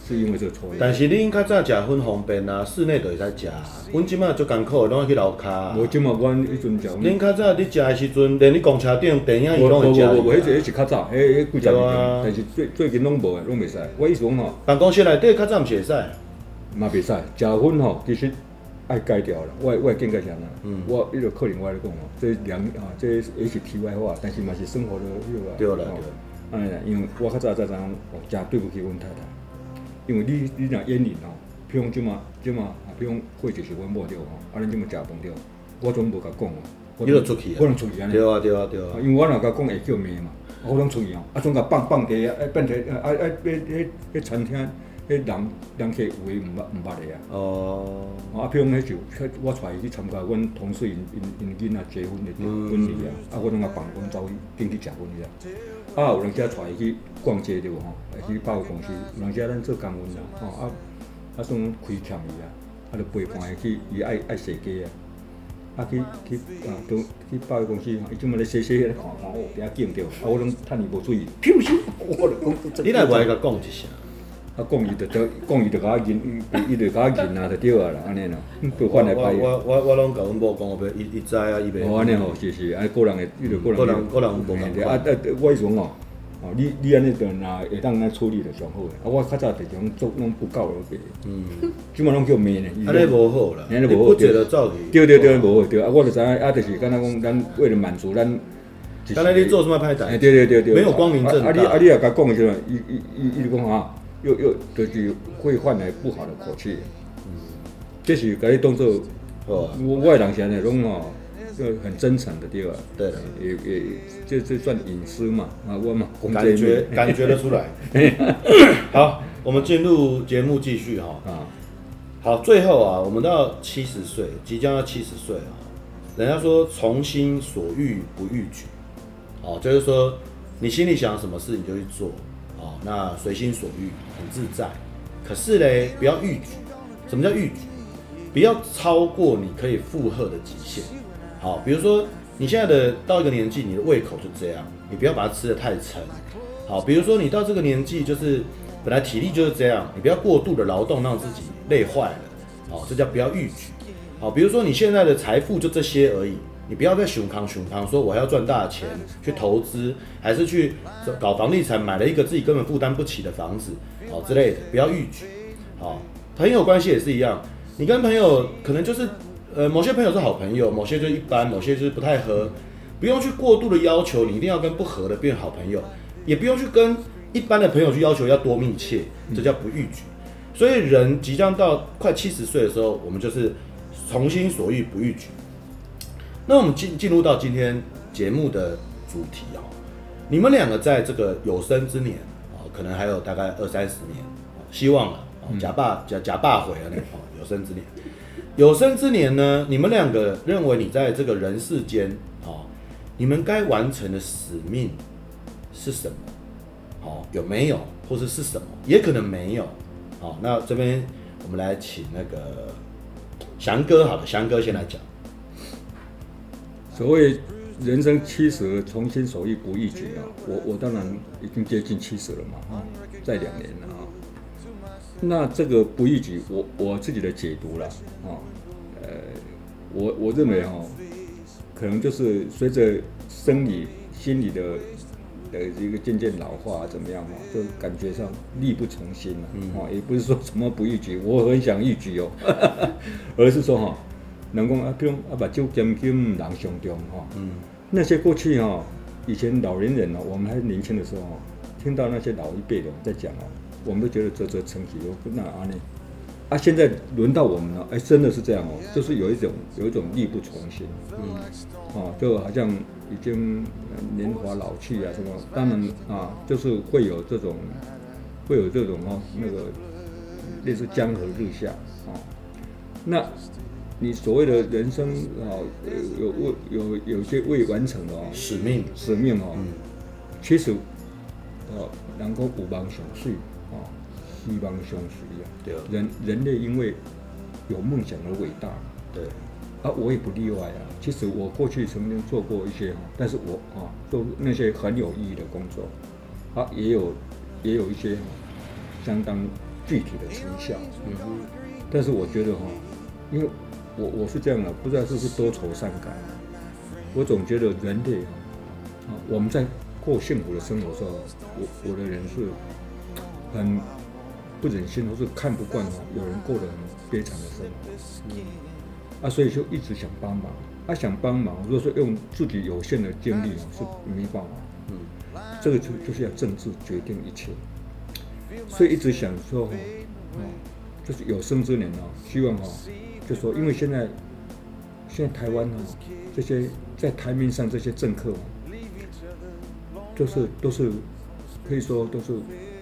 Speaker 2: 是因为这个抽烟。
Speaker 1: 但是恁较早食薰方便啊，室内就会使食。阮即马足艰苦，拢要去楼骹。
Speaker 2: 无即马阮迄阵食。
Speaker 1: 恁较早你食的时阵，连你公车顶电影院拢会食。
Speaker 2: 无无无，迄个迄是较早，迄迄几十年前。但是最最近拢无诶，拢袂使。我意思讲吼，
Speaker 1: 办公室内底较早毋是会使。
Speaker 2: 嘛袂使，食薰吼，其实爱改掉了。我我见解啥呢？嗯。我迄个可能我来讲吼，这两啊，这也是题外话，但是嘛是生活的迄个。
Speaker 1: 对了对。
Speaker 2: 哎呀，因为我较早在怎样，哦，真对不起阮太太。因为你你若烟瘾哦，比如即嘛即嘛，比如或者是阮某着吼，啊，恁即嘛食饭着，我总无甲讲哦。
Speaker 1: 你着出去啊？
Speaker 2: 我拢出去安尼。
Speaker 1: 对啊对啊对啊。
Speaker 2: 因为我若甲讲会叫骂嘛，我拢出去哦，啊，总甲放放地啊，啊，变成啊啊，迄迄迄餐厅，迄人人客有诶毋捌毋捌诶啊。哦。啊，比如迄就我带伊去参加阮同事因因因囡仔结婚诶婚礼啊，啊，我拢甲放阮走去进去食薰去啊。啊，有人家带伊去逛街着无吼，去百货公司，有人家咱做工分啦，吼啊啊算亏欠伊啊，啊就陪伴伊去，伊爱爱踅街啊，啊去去啊都去百货公司，伊专门咧踅踅咧看看，哦，底下见着，啊我拢趁伊无注意，飘咻，我着讲，
Speaker 1: 你来无爱甲讲一声，
Speaker 2: 啊讲伊着着讲伊着甲我认，伊伊着甲我认啊，着对啊啦，安尼咯，都换来摆。
Speaker 1: 我我我拢甲阮某讲，我袂伊伊知啊，伊袂。
Speaker 2: 哦，安尼吼，是是，安尼个人诶，伊着个人。
Speaker 1: 个人个人无共款。
Speaker 2: 啊啊，我迄种哦。哦，你你安尼着若会当咱处理着上好诶。啊，我较早伫种做拢不够了个。嗯。即满拢叫骂呢。
Speaker 1: 安尼无好啦。安尼无好。对
Speaker 2: 对对，无好对。啊，我着知影，啊，着是敢若讲，咱为了满足咱。
Speaker 1: 刚才你做什么歹代？
Speaker 2: 对对对对。
Speaker 1: 没有光明正大。
Speaker 2: 啊你啊你也甲讲诶时阵，伊伊伊伊就讲哈，又又就是会换来不好的口气。嗯。这是甲你当做，哦，我我诶人是安尼拢吼。就很真诚的地方，
Speaker 1: 对，
Speaker 2: 也也这这算隐私嘛，啊，我嘛
Speaker 1: 感觉感觉得出来。(laughs) 好，我们进入节目继续哈。啊，好，最后啊，我们到七十岁，即将要七十岁啊，人家说从心所欲不逾矩，哦，就是说你心里想什么事你就去做，哦，那随心所欲很自在。可是嘞，不要逾矩。什么叫逾矩？不要超过你可以负荷的极限。好，比如说你现在的到一个年纪，你的胃口就这样，你不要把它吃得太沉。好，比如说你到这个年纪，就是本来体力就是这样，你不要过度的劳动，让自己累坏了。好，这叫不要逾矩。好，比如说你现在的财富就这些而已，你不要再熊扛熊扛，说我还要赚大钱去投资，还是去搞房地产，买了一个自己根本负担不起的房子，好之类的，不要逾矩。好，朋友关系也是一样，你跟朋友可能就是。呃，某些朋友是好朋友，某些就一般，某些就是不太合，不用去过度的要求你一定要跟不合的变好朋友，也不用去跟一般的朋友去要求要多密切，这叫不逾矩。所以人即将到快七十岁的时候，我们就是从心所欲不逾矩。那我们进进入到今天节目的主题啊，你们两个在这个有生之年啊，可能还有大概二三十年，希望啊，假爸假假爸回啊那有生之年。有生之年呢，你们两个认为你在这个人世间，哦，你们该完成的使命是什么？哦，有没有，或者是什么？也可能没有。好，那这边我们来请那个翔哥，好了，翔哥先来讲。
Speaker 2: 所谓人生七十，从心所欲不逾矩啊，我我当然已经接近七十了嘛，啊，再两年了啊。那这个不逾矩，我我自己的解读了啊，呃，我我认为哈、哦，可能就是随着生理、心理的呃一个渐渐老化怎么样嘛，就感觉上力不从心了，啊，也不是说什么不逾矩，我很想逾矩哦，(laughs) 而是说哈，能够啊，比如啊把酒敬敬人上中哈，嗯，那些过去哈，以前老年人呢，我们还年轻的时候，听到那些老一辈的在讲哦。我们都觉得啧啧称奇，我那阿呢？啊，现在轮到我们了，哎，真的是这样哦，就是有一种有一种力不从心，嗯，啊，就好像已经年华老去啊什么，当然啊，就是会有这种，会有这种哦，那个类似江河日下啊，那你所谓的人生啊，有未有有，有些未完成的啊
Speaker 1: 使命
Speaker 2: 使命啊，嗯、其实啊，能够有梦想是啊，希望相随啊。
Speaker 1: 对，
Speaker 2: 人人类因为有梦想而伟大。
Speaker 1: 对，
Speaker 2: 啊，我也不例外啊。其实我过去曾经做过一些，但是我啊，做那些很有意义的工作，啊，也有也有一些相当具体的成效。嗯哼，但是我觉得哈，因为我我是这样的，不知道是不是多愁善感。我总觉得人类啊，我们在过幸福的生活的时候，我我的人是很不忍心，或是看不惯有人过得很悲惨的生活。嗯，啊，所以就一直想帮忙。啊，想帮忙，如果说用自己有限的精力是没办法。嗯，这个就就是要政治决定一切。所以一直想说，哦，就是有生之年哦，希望哦。就说，因为现在，现在台湾哦，这些在台面上这些政客，就是都是可以说都是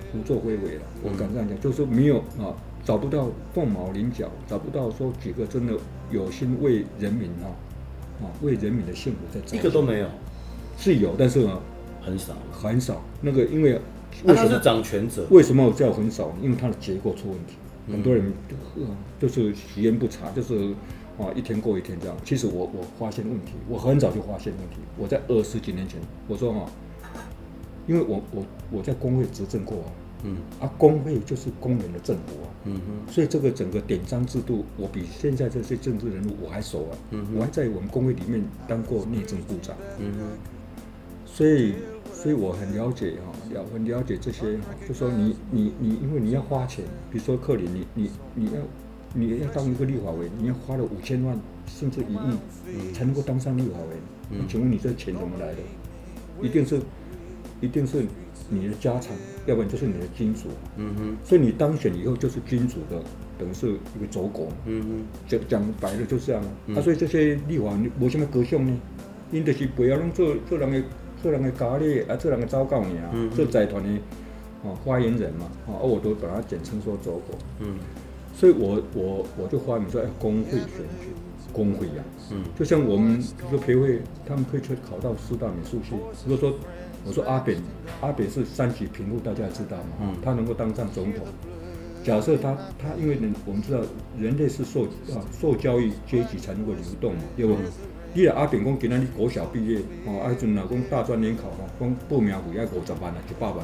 Speaker 2: 胡作非为了。我敢这样讲，就是没有啊，找不到凤毛麟角，找不到说几个真的有心为人民啊，啊为人民的幸福在做。
Speaker 1: 一个都没有，
Speaker 2: 是有，但是呢，
Speaker 1: 很少
Speaker 2: 很少。那个因为
Speaker 1: 为什么是掌权者？
Speaker 2: 为什么叫很少？因为他的结构出问题。很多人就是时间不长，就是啊一天过一天这样。其实我我发现问题，我很早就发现问题。我在二十几年前，我说哈，因为我我我在工会执政过啊，嗯，啊工会就是工人的政府啊，嗯哼，所以这个整个典章制度，我比现在这些政治人物我还熟啊，嗯，我还在我们工会里面当过内政部长，嗯哼，所以。所以我很了解哈，了很了解这些，就说你你你，因为你要花钱，比如说克林，你你你要你要当一个立法委，你要花了五千万甚至一亿，才能够当上立法委请问你这钱怎么来的？一定是一定是你的家产，要不然就是你的金主。嗯哼。所以你当选以后就是金主的，等于是一个走狗。嗯哼。讲讲白了就是这样。啊，所以这些立法你没什么高尚呢，因的是不要让做做人的。做人的咖喱啊，做人的糟糕你啊，做财团的哦发言人嘛，哦，我都把它简称说走狗。嗯，所以我我我就发明说，哎，工会选举，工会呀，嗯，就像我们比如说培会，他们可以去考到师大美术系。如果说我说阿扁，阿扁是三级贫户，大家知道嘛，嗯，他能够当上总统。假设他他因为人我们知道人类是受啊受教育阶级才能够流动嘛，对不？你阿炳讲，今仔日国小毕业，哦，啊，迄阵若讲大专联考，吼，讲报名费要五十万啊，一百万。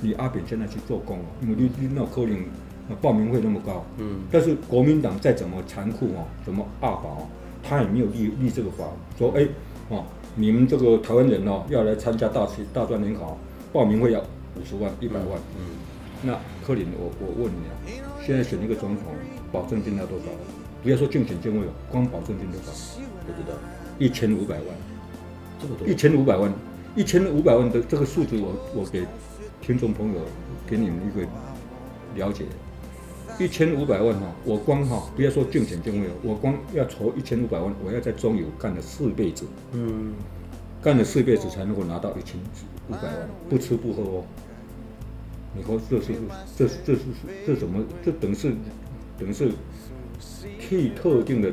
Speaker 2: 你阿炳现在去做工，因为你你那可能报名费那么高。嗯。但是国民党再怎么残酷哦，怎么恶法，他也没有立立这个法，说哎，哦，你们这个台湾人哦，要来参加大学大专联考，报名费要五十万、一百万。嗯。那柯林，我我问你啊，现在选一个总统，保证金要多少？不要说竞选经费哦，光保证金多少？不知道。一千五百万，这么多！一千五百万，一千五百万的这个数字我，我我给听众朋友给你们一个了解。一千五百万哈，我光哈，不要说竞选经费，我光要筹一千五百万，我要在中油干了四辈子，嗯，干了四辈子才能够拿到一千五百万，不吃不喝哦。你说这是这是这是这怎么？这等于是等于是替特定的。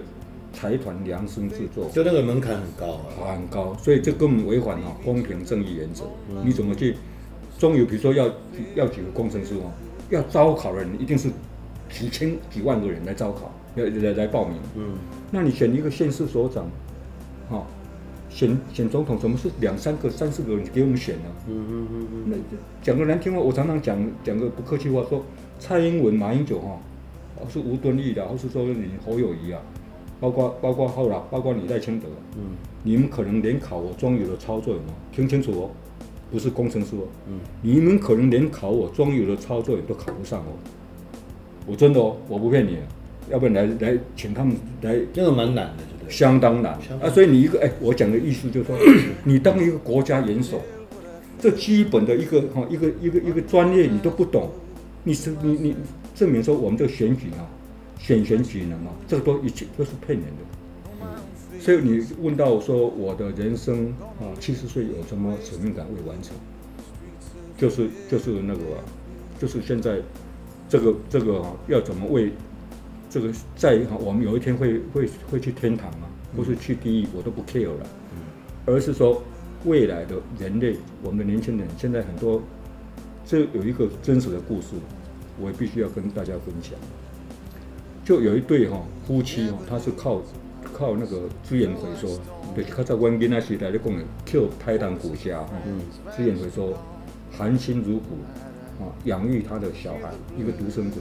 Speaker 2: 财团量身制作，
Speaker 1: 就那个门槛很高，
Speaker 2: 啊，很高，所以这根本违反了公平正义原则。嗯、你怎么去？中油比如说要要几个工程师哦，要招考的人一定是几千几万个人来招考，要来来报名。嗯，那你选一个县市所长，哈、哦，选选总统怎么是两三个、三四个人给我们选呢？嗯嗯嗯嗯。那讲个难听话，我常常讲讲个不客气话，说蔡英文、马英九哈，哦是吴敦义的，或是说你侯友谊啊。包括包括后来，包括你在清德，嗯，你们可能连考我装油的操作有没有？听清楚哦，不是工程师哦，嗯，你们可能连考我装油的操作也都考不上哦，我真的哦，我不骗你，要不然来来请他们来，
Speaker 1: 这个蛮难的，对？
Speaker 2: 相当难啊，所以你一个哎，我讲的意思就是说，(coughs) 你当一个国家元首，这基本的一个哈一个一个一个专业你都不懂，你是你你证明说我们这个选举啊。选贤举能啊，这个都一切都是骗人的。嗯，所以你问到说我的人生啊，七十岁有什么使命感未完成？就是就是那个，就是现在这个这个啊，要怎么为这个在我们有一天会会会去天堂吗？不是去地狱，我都不 care 了。嗯而是说未来的人类，我们的年轻人现在很多，这有一个真实的故事，我也必须要跟大家分享。就有一对哈夫妻哈，他是靠靠那个资源回收，对，他在湾边那时代就讲的 Q 台糖股虾哈，资源回收，含辛茹苦啊，养育他的小孩，一个独生子。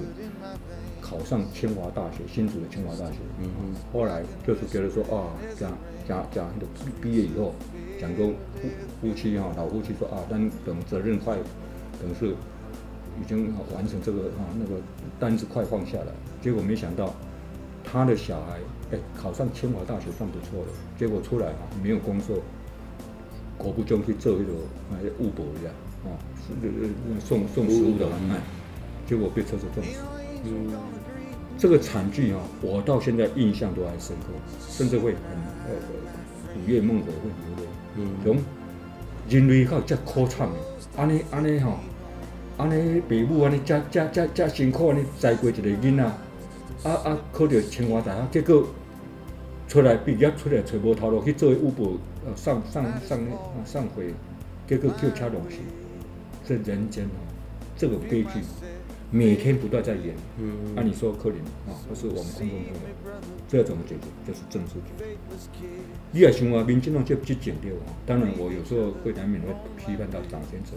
Speaker 2: 考上清华大学，新竹的清华大学。嗯嗯。后来就是觉得说啊，讲讲讲，的毕业以后，讲个夫夫妻哈，老夫妻说啊，等等责任快，等是已经完成这个啊那个单子快放下来。结果没想到他的小孩哎考上清华大学算不错了，结果出来哈没有工作，国不中去做一个啊务补一样啊，送送食物的外卖，结果被车子撞死。嗯，这个惨剧啊，我到现在印象都还深刻，甚至会很呃午夜梦回会流泪。嗯，从人类到这苦惨的，安尼安尼哈，安尼父母安尼这这这这辛苦安尼栽过一个囡仔，啊啊考到清华大学，结果出来毕业出来找无头路去做务补，呃上上上上回，结果就恰拢死，这人间啊，这个悲剧。每天不断在演，嗯，按、啊、你说可怜啊，不是我们空中朋友，这要怎么解决？就是政治解决。你也想啊，民进党就不去剪掉啊。当然，我有时候会难免会批判到党先者。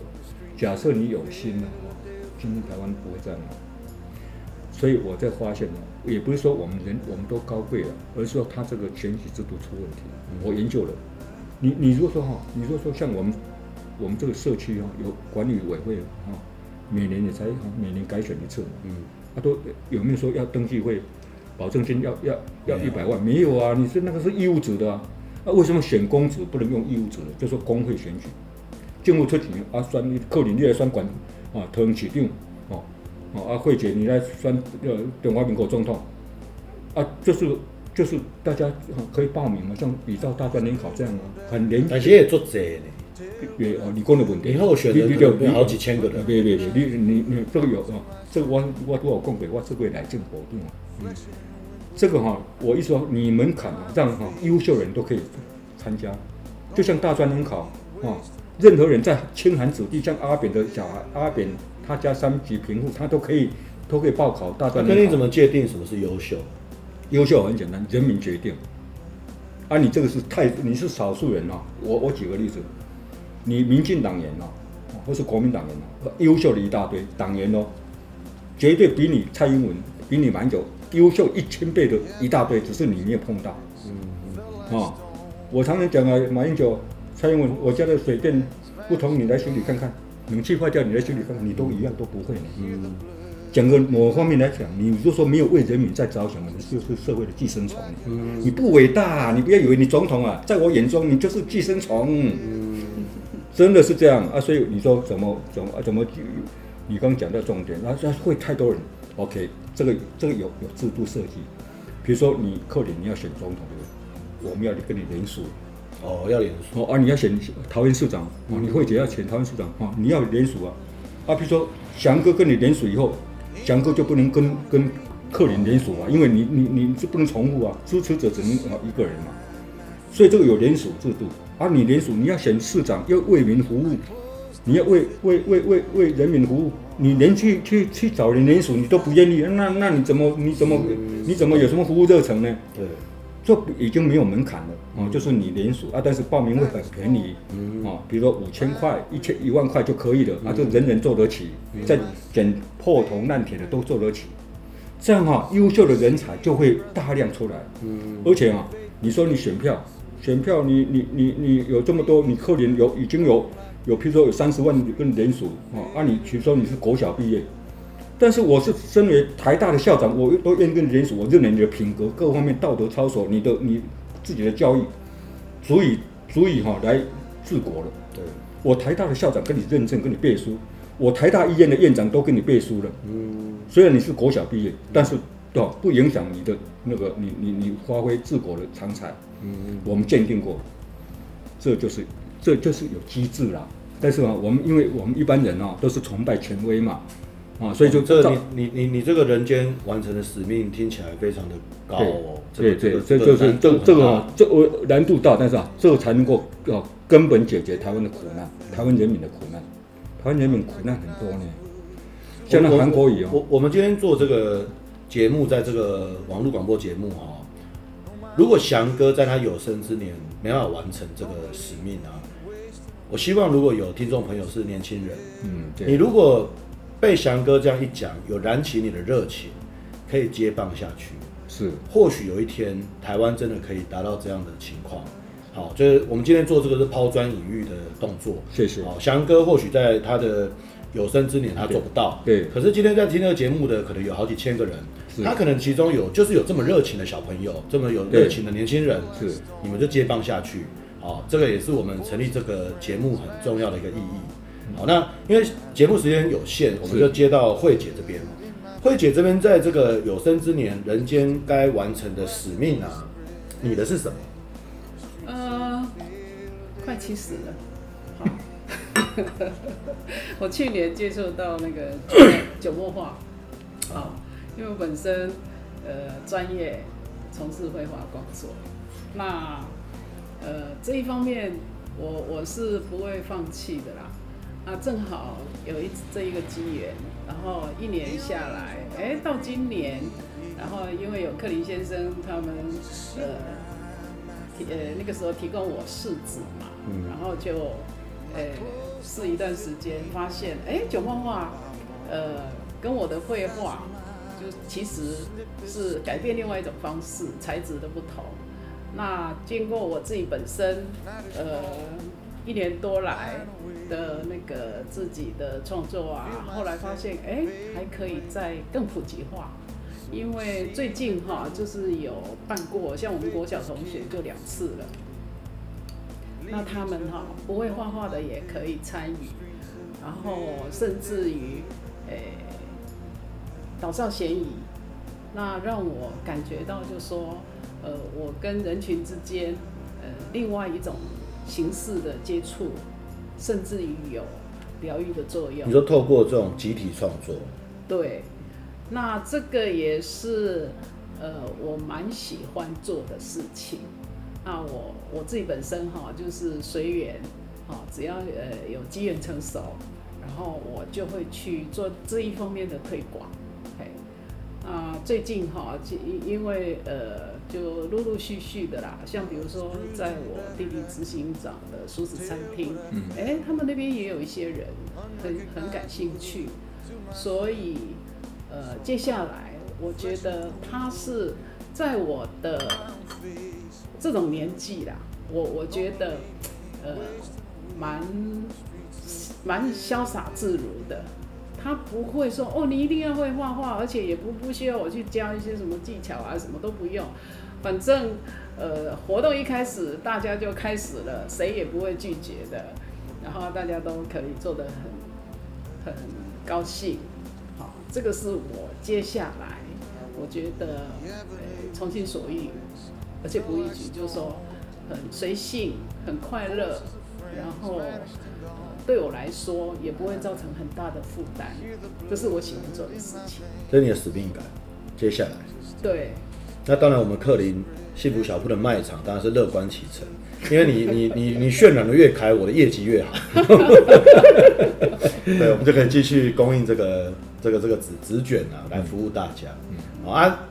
Speaker 2: 假设你有心了啊，今天台湾不会这样。所以我在发现呢，也不是说我们人我们都高贵了，而是说他这个选举制度出问题。我研究了，你你如果说哈，你如果说像我们我们这个社区哈，有管理委会啊。每年也才每年改选一次，嗯，啊都有没有说要登记会，保证金要要要一百万？没有啊，你是那个是义务制的啊，啊为什么选公职不能用义务制的？就说工会选举，政府出钱啊，选你扣你，你来选管啊，桃园市长哦哦啊慧姐你来选呃中华民国总统，啊就是就是大家可以报名嘛，像比照大专联考这样啊，很廉，
Speaker 1: 而且也做贼呢。
Speaker 2: 也哦，你讲的问题，
Speaker 1: 以后选的就有好几千个人。
Speaker 2: 别别别，你你你这个有啊，这个我我都有讲过，我这个来政活动啊。嗯，这个哈，我一说你门槛啊，让哈优秀人都可以参加，就像大专联考啊，任何人在清寒子弟，像阿扁的小孩，阿扁他家三级贫户，他都可以都可以报考大专。
Speaker 1: 那你怎么界定什么是优秀？
Speaker 2: 优秀很简单，人民决定。啊，你这个是太你是少数人啊，我我举个例子。你民进党员哦，或是国民党员哦，优秀的一大堆党员哦，绝对比你蔡英文、比你马英九优秀一千倍的一大堆，只是你没有碰到。嗯嗯。啊，我常常讲啊，马英九、蔡英文，我家的水电不同，你来修理看看；冷气坏掉，你来修理方法，你都一样都不会。嗯。讲个某方面来讲，你如果说没有为人民在着想，你就是社会的寄生虫。嗯。你不伟大，你不要以为你总统啊，在我眼中你就是寄生虫。嗯。真的是这样啊，所以你说怎么怎么怎么，你刚讲到重点，那、啊、那会太多人。OK，这个这个有有制度设计，比如说你扣点你要选总统的，我们要跟你联署。
Speaker 1: 哦，要联署。
Speaker 2: 哦啊，你要选桃园市长，哦，你慧姐要选桃园市长，啊，你要联署啊。啊，比如说翔哥跟你联署以后，翔哥就不能跟跟克林联署啊，因为你你你是不能重复啊，支持者只能啊一个人嘛。所以这个有联署制度。啊，你联署，你要选市长，要为民服务，你要为为为为为人民服务，你连去去去找人联署，你都不愿意，那那你怎么你怎么你怎么有什么服务热忱呢？对，这已经没有门槛了啊，就是你联署啊，但是报名会很便宜啊，比如说五千块、一千一万块就可以了啊，就人人做得起，再捡破铜烂铁的都做得起，这样哈，优秀的人才就会大量出来，而且啊，你说你选票。选票你，你你你你有这么多，你扣连有已经有有，譬如说有三十万跟连署啊，按你比如说你是国小毕业，但是我是身为台大的校长，我都愿意跟你连署，我认为你的品格各方面道德操守，你的你自己的教育，足以足以哈来治国了。对，我台大的校长跟你认证，跟你背书，我台大医院的院长都跟你背书了。嗯，虽然你是国小毕业，但是对吧，不影响你的那个你你你发挥治国的长才。嗯，我们鉴定过，这就是这就是有机制啦。但是啊，我们因为我们一般人啊都是崇拜权威嘛，啊，所以就
Speaker 1: 这你你你你这个人间完成的使命听起来非常的高哦。
Speaker 2: 对对，这就是这这个这我难度大，但是啊，这个才能够要根本解决台湾的苦难，台湾人民的苦难，台湾人民苦难很多呢。像那韩国瑜哦，
Speaker 1: 我我们今天做这个节目，在这个网络广播节目哈，如果翔哥在他有生之年没办法完成这个使命啊，我希望如果有听众朋友是年轻人，嗯，对，你如果被翔哥这样一讲，有燃起你的热情，可以接棒下去，
Speaker 2: 是，
Speaker 1: 或许有一天台湾真的可以达到这样的情况。好，就是我们今天做这个是抛砖引玉的动作，
Speaker 2: 谢谢。
Speaker 1: 好，翔哥或许在他的。有生之年他做不到，
Speaker 2: 对。对，
Speaker 1: 可是今天在听这个节目的可能有好几千个人，他可能其中有就是有这么热情的小朋友，这么有热情的年轻人，是，你们就接棒下去，好，这个也是我们成立这个节目很重要的一个意义。好，那因为节目时间有限，我们就接到慧姐这边。慧姐这边在这个有生之年，人间该完成的使命啊，你的是什么？
Speaker 3: 呃，快七十了。(laughs) 我去年接触到那个酒墨画，啊，因为我本身呃专业从事绘画工作，那呃这一方面我我是不会放弃的啦，啊正好有一这一个机缘，然后一年下来，哎到今年，然后因为有克林先生他们呃提呃那个时候提供我试纸嘛，然后就呃。试一段时间，发现哎，酒墨画，呃，跟我的绘画，就其实是改变另外一种方式，材质的不同。那经过我自己本身，呃，一年多来的那个自己的创作啊，后来发现哎，还可以再更普及化。因为最近哈，就是有办过，像我们国小同学就两次了。那他们哈不会画画的也可以参与，然后甚至于诶老少咸宜，那让我感觉到就说，呃，我跟人群之间，呃，另外一种形式的接触，甚至于有疗愈的作用。
Speaker 1: 你说透过这种集体创作，
Speaker 3: 对，那这个也是呃我蛮喜欢做的事情。那我我自己本身哈就是随缘，哈，只要呃有机缘成熟，然后我就会去做这一方面的推广。嘿，啊，最近哈，因因为呃就陆陆续续的啦，像比如说在我弟弟执行长的熟食餐厅，嗯，哎，他们那边也有一些人很很感兴趣，所以呃接下来我觉得他是在我的。这种年纪啦，我我觉得，呃，蛮蛮潇洒自如的。他不会说哦，你一定要会画画，而且也不不需要我去教一些什么技巧啊，什么都不用。反正，呃，活动一开始大家就开始了，谁也不会拒绝的。然后大家都可以做得很很高兴。好，这个是我接下来我觉得呃从心所欲。而且不逾矩，就是说很随性、很快乐，然后对我来说也不会造成很大的负担，这是我喜欢做的事情。
Speaker 1: 这是你的使命感。接下来，
Speaker 3: 对，
Speaker 1: 那当然，我们克林幸福小铺的卖场当然是乐观其成，因为你你你你渲染的越开，我的业绩越好。(laughs) 对，我们就可以继续供应这个这个这个纸纸卷啊，来服务大家。嗯，好啊，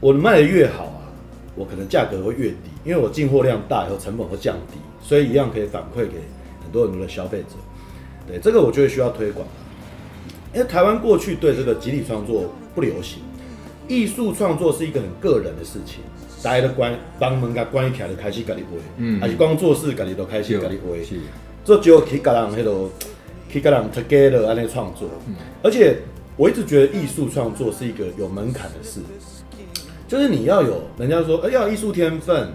Speaker 1: 我卖的越好啊。我可能价格会越低，因为我进货量大以后成本会降低，所以一样可以反馈给很多很多的消费者。对，这个我觉得需要推广。因为台湾过去对这个集体创作不流行，艺术创作是一个很个人的事情，大家都关帮门家关起来就开心，咖喱不会，嗯，还是光做事咖喱都开心，咖喱不会，是，这就可以跟人那种，可以跟人 together 安尼创作。嗯而且我一直觉得艺术创作是一个有门槛的事。就是你要有，人家说，呃，要有艺术天分，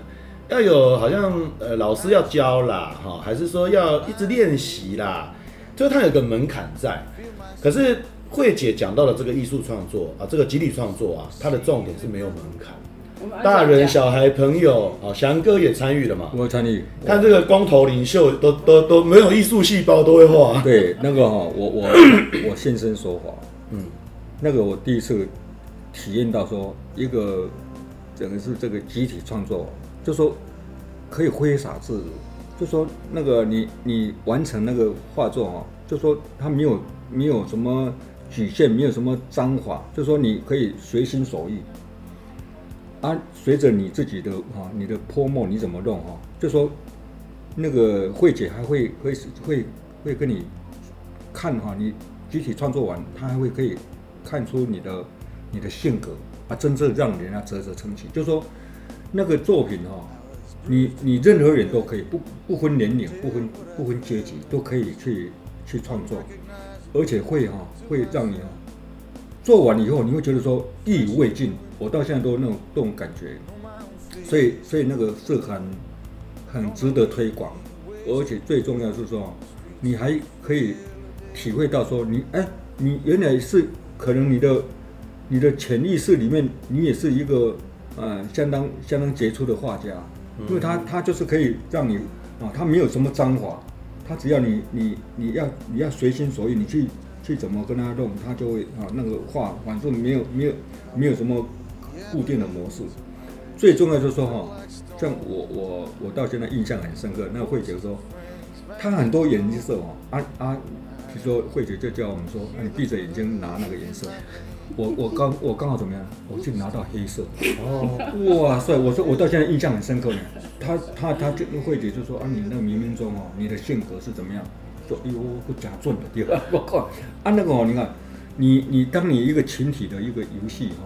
Speaker 1: 要有好像呃老师要教啦，哈，还是说要一直练习啦，就是它有个门槛在。可是慧姐讲到的这个艺术创作啊，这个集体创作啊，它的重点是没有门槛，大人、小孩、朋友啊，翔哥也参与了嘛？
Speaker 2: 我参与。
Speaker 1: 看这个光头领袖都都都没有艺术细胞都会画。
Speaker 2: 对，那个哈，我我 (laughs) 我现身说法。嗯，那个我第一次体验到说，一个整个是这个集体创作，就说可以挥洒自如，就说那个你你完成那个画作哦，就说他没有没有什么曲线，没有什么章法，就说你可以随心所欲。啊，随着你自己的啊，你的泼墨你怎么弄哈，就说那个慧姐还会会会会跟你看哈，你集体创作完，她还会可以看出你的你的性格啊，真正让人家啧啧称奇。就说那个作品哈，你你任何人都可以，不不分年龄，不分不分阶级，都可以去去创作，而且会哈会让你啊做完以后，你会觉得说意犹未尽。我到现在都有那种这种感觉，所以所以那个是很很值得推广，而且最重要是说，你还可以体会到说你哎，你原来是可能你的你的潜意识里面，你也是一个呃相当相当杰出的画家，因为他他就是可以让你啊，他没有什么章法，他只要你你你要你要随心所欲，你去去怎么跟他弄，他就会啊那个画反正没有没有没有什么。固定的模式，最重要就是说哈，像我我我到现在印象很深刻，那慧姐说，她很多颜色哦，啊啊，就说慧姐就叫我们说，啊、你闭着眼睛拿那个颜色，我我刚我刚好怎么样，我就拿到黑色，哦，哇塞，我说我到现在印象很深刻呢，他他他就慧姐就说啊，你那个冥冥中哦，你的性格是怎么样，说哎呦不假准的地方，(laughs) 我靠，啊那个哦，你看，你你当你一个群体的一个游戏哈。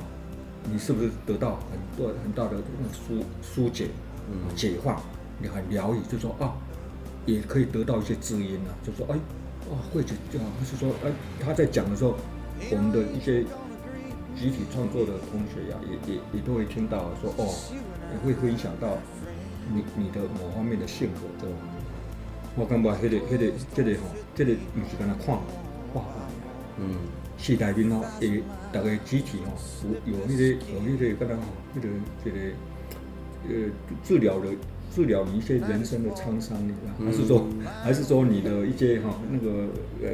Speaker 2: 你是不是得到很多很大的那种疏疏解、嗯。解放？你很疗愈，就说啊，也可以得到一些知音啊，就说哎，哦，慧姐啊，还是说哎，他在讲的时候，我们的一些集体创作的同学呀、啊，也也也都会听到说哦，也会分享到你你的某方面的性格这种。我感觉迄个迄个这个吼，这个不是跟他看画画，嗯。时代面吼，也，大家集体吼，有有迄个有迄个，干那吼，迄个这个呃治疗的治疗你一些人生的创伤，你知道，还是说还是说你的一些哈那个呃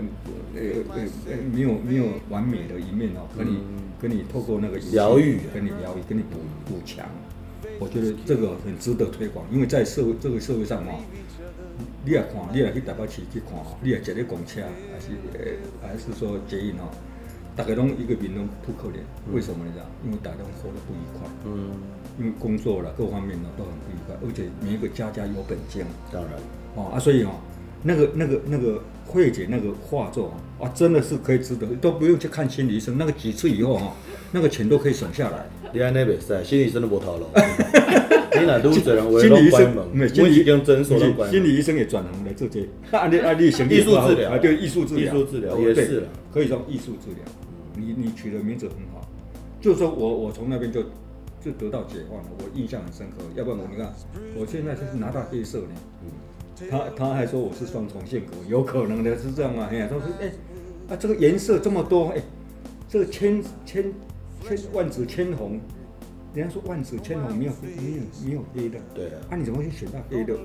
Speaker 2: 呃呃呃没有没有完美的一面哦，跟你跟你透过那个疗愈，跟你疗愈，跟你补补强，我觉得这个很值得推广，因为在社会这个社会上哦。你也看，你也去台北市去看，你也坐咧公车，还是呃还是说捷运哦。大家拢一个面拢不可怜，为什么你知道？因为大家都活得不愉快，嗯，因为工作了各方面呢都很不愉快，而且每一个家家有本经，当然，哦啊，所以哦，那个那个那个慧姐那个画作啊，真的是可以值得，都不用去看心理医生，那个几次以后哈，那个钱都可以省下来。
Speaker 1: 你安那边是，心理医生都无头路。(laughs) 你哪都这人，心理医生没，心理医生诊所
Speaker 2: 心理医生也转行来做这，啊你啊你 (laughs) 艺术
Speaker 1: 治疗。
Speaker 2: 啊，对艺术治疗，
Speaker 1: 艺术治疗也是
Speaker 2: 可以说艺术治疗。你你取的名字很好，就是说我我从那边就就得到解放了，我印象很深刻。要不然我你看，我现在就是拿到黑色呢。嗯，他他还说我是双重性格，有可能的是这样吗？哎呀，他说哎，啊这个颜色这么多，哎，这个千千千万紫千红，人家说万紫千红没有没有没有黑的。对啊。啊你怎么会选到黑的？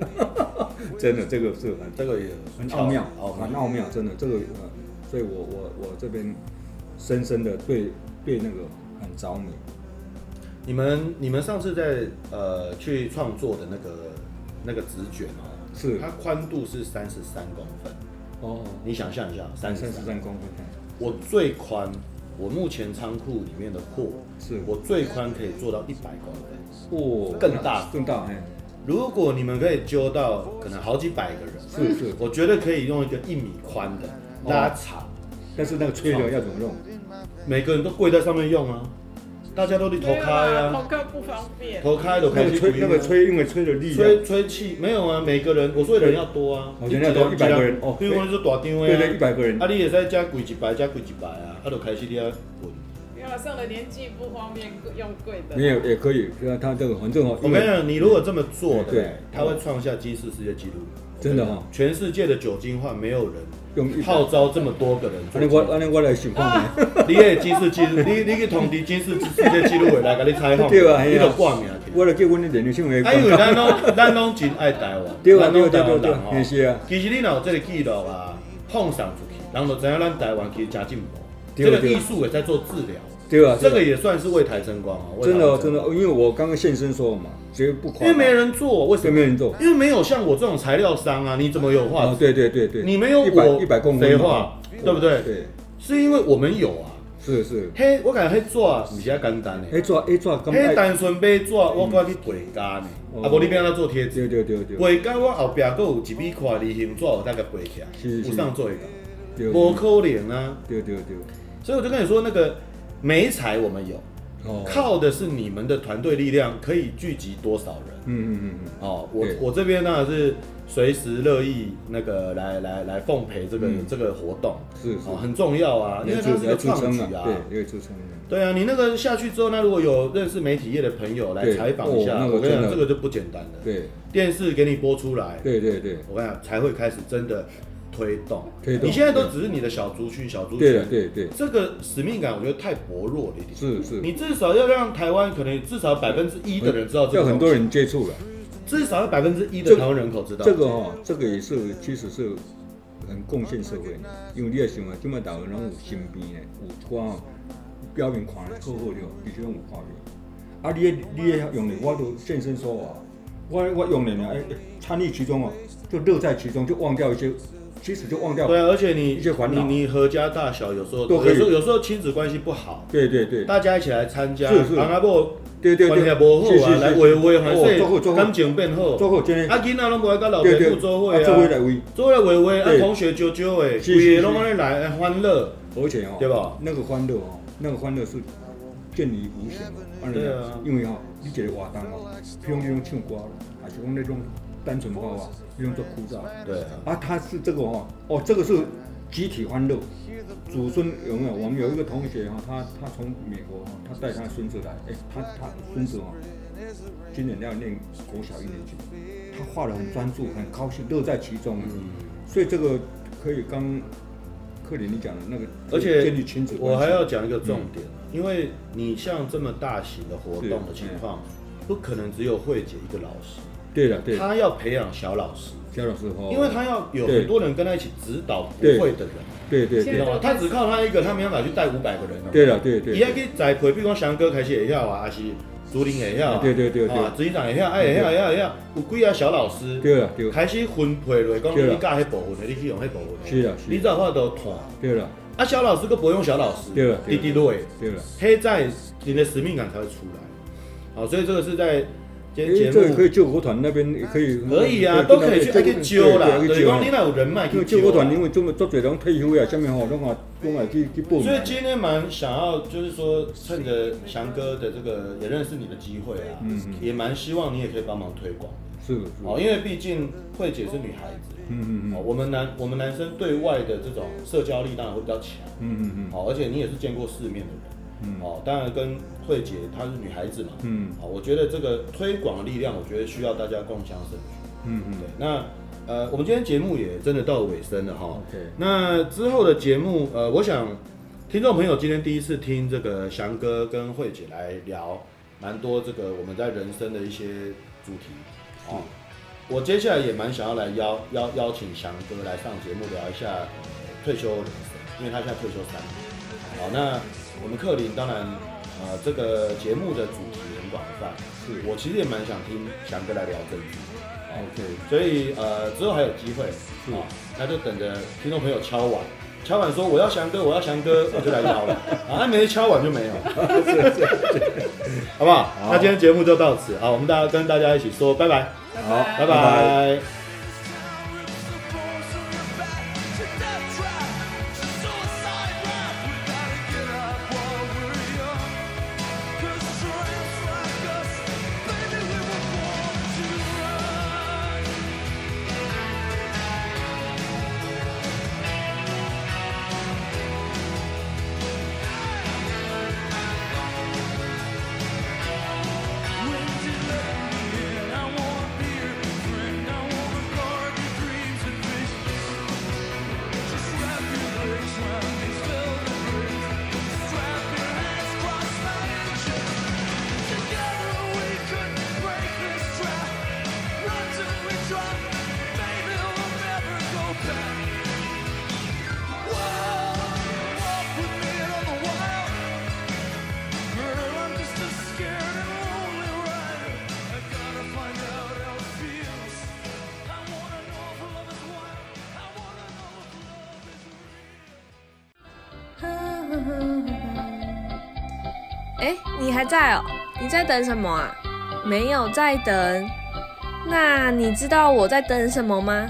Speaker 2: (laughs) 真的这个是很这个也很奥妙，很奥妙，真的这个呃，所以我我我这边。深深的对对那个很着迷。
Speaker 1: 你们你们上次在呃去创作的那个那个纸卷哦，
Speaker 2: 是。
Speaker 1: 它宽度是三十三公分。哦，你想象一下，三十三。公分。我最宽，我目前仓库里面的货是。我最宽可以做到一百公分，哦，更大。
Speaker 2: 更大哎。
Speaker 1: 如果你们可以揪到可能好几百个人，
Speaker 2: 是是，
Speaker 1: 我觉得可以用一个一米宽的拉长。
Speaker 2: 但是那个吹流要怎么用？
Speaker 1: 每个人都跪在上面用啊，大家都得头开啊，
Speaker 3: 头开不方便。
Speaker 1: 头开的
Speaker 2: 开始吹，那个吹，因为吹的力，
Speaker 1: 吹吹气没有啊，每个人我说的人要多啊，
Speaker 2: 人要多一百个人哦，
Speaker 1: 因为我是大丁位
Speaker 2: 啊，对对，一百个人。
Speaker 1: 啊，你也在加贵几百，加贵几百啊，他都开始你要滚。
Speaker 3: 没有上了年纪不方便用贵的。
Speaker 2: 没有也可以，对啊，他这个反正哦，
Speaker 1: 我跟你讲，你如果这么做，对，他会创下吉尼斯世界纪录，
Speaker 2: 真的哈，
Speaker 1: 全世界的酒精化没有人。用号召这么多个人，
Speaker 2: 安尼我安尼我来想看 (laughs)
Speaker 1: 你的军事记录，你你去通知军事世界纪录会来给你采访，(laughs)
Speaker 2: 对啊，
Speaker 1: 你就挂名。
Speaker 2: 我来叫阮的连续性为。
Speaker 1: 啊，因为咱拢咱拢真爱台湾，(laughs)
Speaker 2: 对啊对啊对啊对啊，是啊。
Speaker 1: 其实你若有这个记录啊，放上出去，人就知影咱台湾其实真进步。这个艺术也在做治疗。
Speaker 2: 对啊，
Speaker 1: 这个也算是为台争光啊！
Speaker 2: 真的真的，因为我刚刚现身说嘛，绝对不夸。
Speaker 1: 因为没人做，为什么
Speaker 2: 没人做？
Speaker 1: 因为没有像我这种材料商啊！你怎么有画？
Speaker 2: 对对对对，
Speaker 1: 你没有我
Speaker 2: 一百公
Speaker 1: 分话，对不对？
Speaker 2: 对，
Speaker 1: 是因为我们有啊。
Speaker 2: 是是。
Speaker 1: 嘿，我感觉黑做比较简单的。
Speaker 2: 黑做黑做，
Speaker 1: 黑单纯买做，我过去背家呢。啊，无你变他做贴纸。
Speaker 2: 对对对对。
Speaker 1: 背家我后边还有一米块的形状，我大概背起来。
Speaker 2: 是是。
Speaker 1: 不上做一个。无可能啊！
Speaker 2: 对对对。
Speaker 1: 所以我就跟你说那个。媒材我们有，哦，靠的是你们的团队力量，可以聚集多少人？嗯嗯嗯嗯。哦，我我这边呢是随时乐意那个来来来奉陪这个这个活动，是哦，很重要啊，因为它是个创举啊，
Speaker 2: 对，可以支撑。
Speaker 1: 对啊，你那个下去之后，那如果有认识媒体业的朋友来采访一下，我跟你讲，这个就不简单了。对，电视给你播出来，
Speaker 2: 对对对，
Speaker 1: 我跟你讲，才会开始真的。推动，推动，你现在都只是你的小族群，小族群，对
Speaker 2: 对对，
Speaker 1: 这个使命感我觉得太薄弱了一点。
Speaker 2: 是是，
Speaker 1: 你至少要让台湾可能至少百分之一的人知道这个，
Speaker 2: 要很多人接触了，
Speaker 1: 至少要百分之一的台湾人口知道。
Speaker 2: 这个哈，这个也是其实是很贡献社会，因为你也想啊，这么大个人有身边的，有光表面看的好好的，必须用画面。啊，你你也用的，我都现身说法，我我用的呢，哎，参与其中啊，就乐在其中，就忘掉一些。其实就忘掉。
Speaker 1: 对啊，而且你你你阖家大小有时候有时候有时候亲子关系不好。对对对。大家一起来参加。是是。阿伯，对对对。关系不好啊，来维维还是感情变好。做好真的。啊，囡仔拢不爱跟老爸母做伙啊。做伙来维。做伙来维维，啊，同学招招的，规个拢安尼来欢乐。
Speaker 2: 而且哦，对吧？那个欢乐哦，那个欢乐是见你无限的。对啊。因为哈，你一个活动哦，比如那种唱歌，还是讲那种。单纯化啊，用作枯燥。对啊，啊，他是这个哦，哦，这个是集体欢乐，祖孙有没有？我们有一个同学哈，他他从美国哈，他带他孙子来，哎，他他孙子哦，今年要念国小一年级，他画的很专注，很高兴，乐在其中。嗯，所以这个可以刚克林你讲的那个，
Speaker 1: 而且我还要讲一个重点，因为你像这么大型的活动的情况，不可能只有慧姐一个老师。
Speaker 2: 对的，对，
Speaker 1: 他要培养小老师，
Speaker 2: 小老师哦，
Speaker 1: 因为他要有很多人跟他一起指导不会的人，
Speaker 2: 对对，
Speaker 1: 知道吗？他只靠他一个，他没办法去带五百个人。
Speaker 2: 对了，对对，
Speaker 1: 伊还可以栽培，比如讲翔哥开始也要啊，还是竹林也要，
Speaker 2: 对对对对，
Speaker 1: 啊，执行长也要，哎也要也要也要，有几啊小老师，
Speaker 2: 对了对，
Speaker 1: 开始分配落，讲你教迄部分的，你去用迄部分。的，
Speaker 2: 是啊，
Speaker 1: 你只要话都团，
Speaker 2: 对了，
Speaker 1: 啊小老师个不用小老师，
Speaker 2: 对了，
Speaker 1: 滴滴落，
Speaker 2: 对了，
Speaker 1: 黑在你的使命感才会出来，好，所以这个是在。
Speaker 2: 节目可以救国团那边也可以，
Speaker 1: 可以啊，都可以去，还可以揪啦。对，讲你那有人脉，
Speaker 2: 因为救国团因为这么做这种退休呀，下面吼都嘛都嘛去去报名。
Speaker 1: 所以今天蛮想要，就是说趁着翔哥的这个也认识你的机会啊，嗯嗯，也蛮希望你也可以帮忙推广。
Speaker 2: 是，
Speaker 1: 哦，因为毕竟慧姐是女孩子，嗯嗯嗯，哦，我们男我们男生对外的这种社交力当然会比较强，嗯嗯嗯，好，而且你也是见过世面的人。嗯，哦，当然跟慧姐她是女孩子嘛，嗯，好，我觉得这个推广的力量，我觉得需要大家共享盛举，嗯嗯，对，那呃，我们今天节目也真的到尾声了哈，OK，那之后的节目，呃，我想听众朋友今天第一次听这个翔哥跟慧姐来聊蛮多这个我们在人生的一些主题，哦，我接下来也蛮想要来邀邀邀请翔哥来上节目聊一下退休人生，因为他现在退休三年，好，那。我们克林当然，呃，这个节目的主题很广泛，是我其实也蛮想听翔哥来聊政治，OK，所以呃之后还有机会，啊，那就等着听众朋友敲碗，敲碗说我要翔哥，我要翔哥，我就来邀了，(laughs) 啊，还没敲碗就没有，(laughs) 好不好？好，那今天节目就到此，好，我们大家跟大家一起说拜拜，好，拜拜。拜拜。
Speaker 4: 等什么啊？没有在等。那你知道我在等什么吗？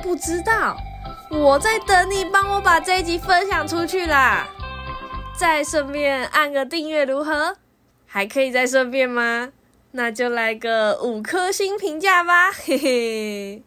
Speaker 4: 不知道。我在等你帮我把这一集分享出去啦。再顺便按个订阅如何？还可以再顺便吗？那就来个五颗星评价吧，嘿嘿。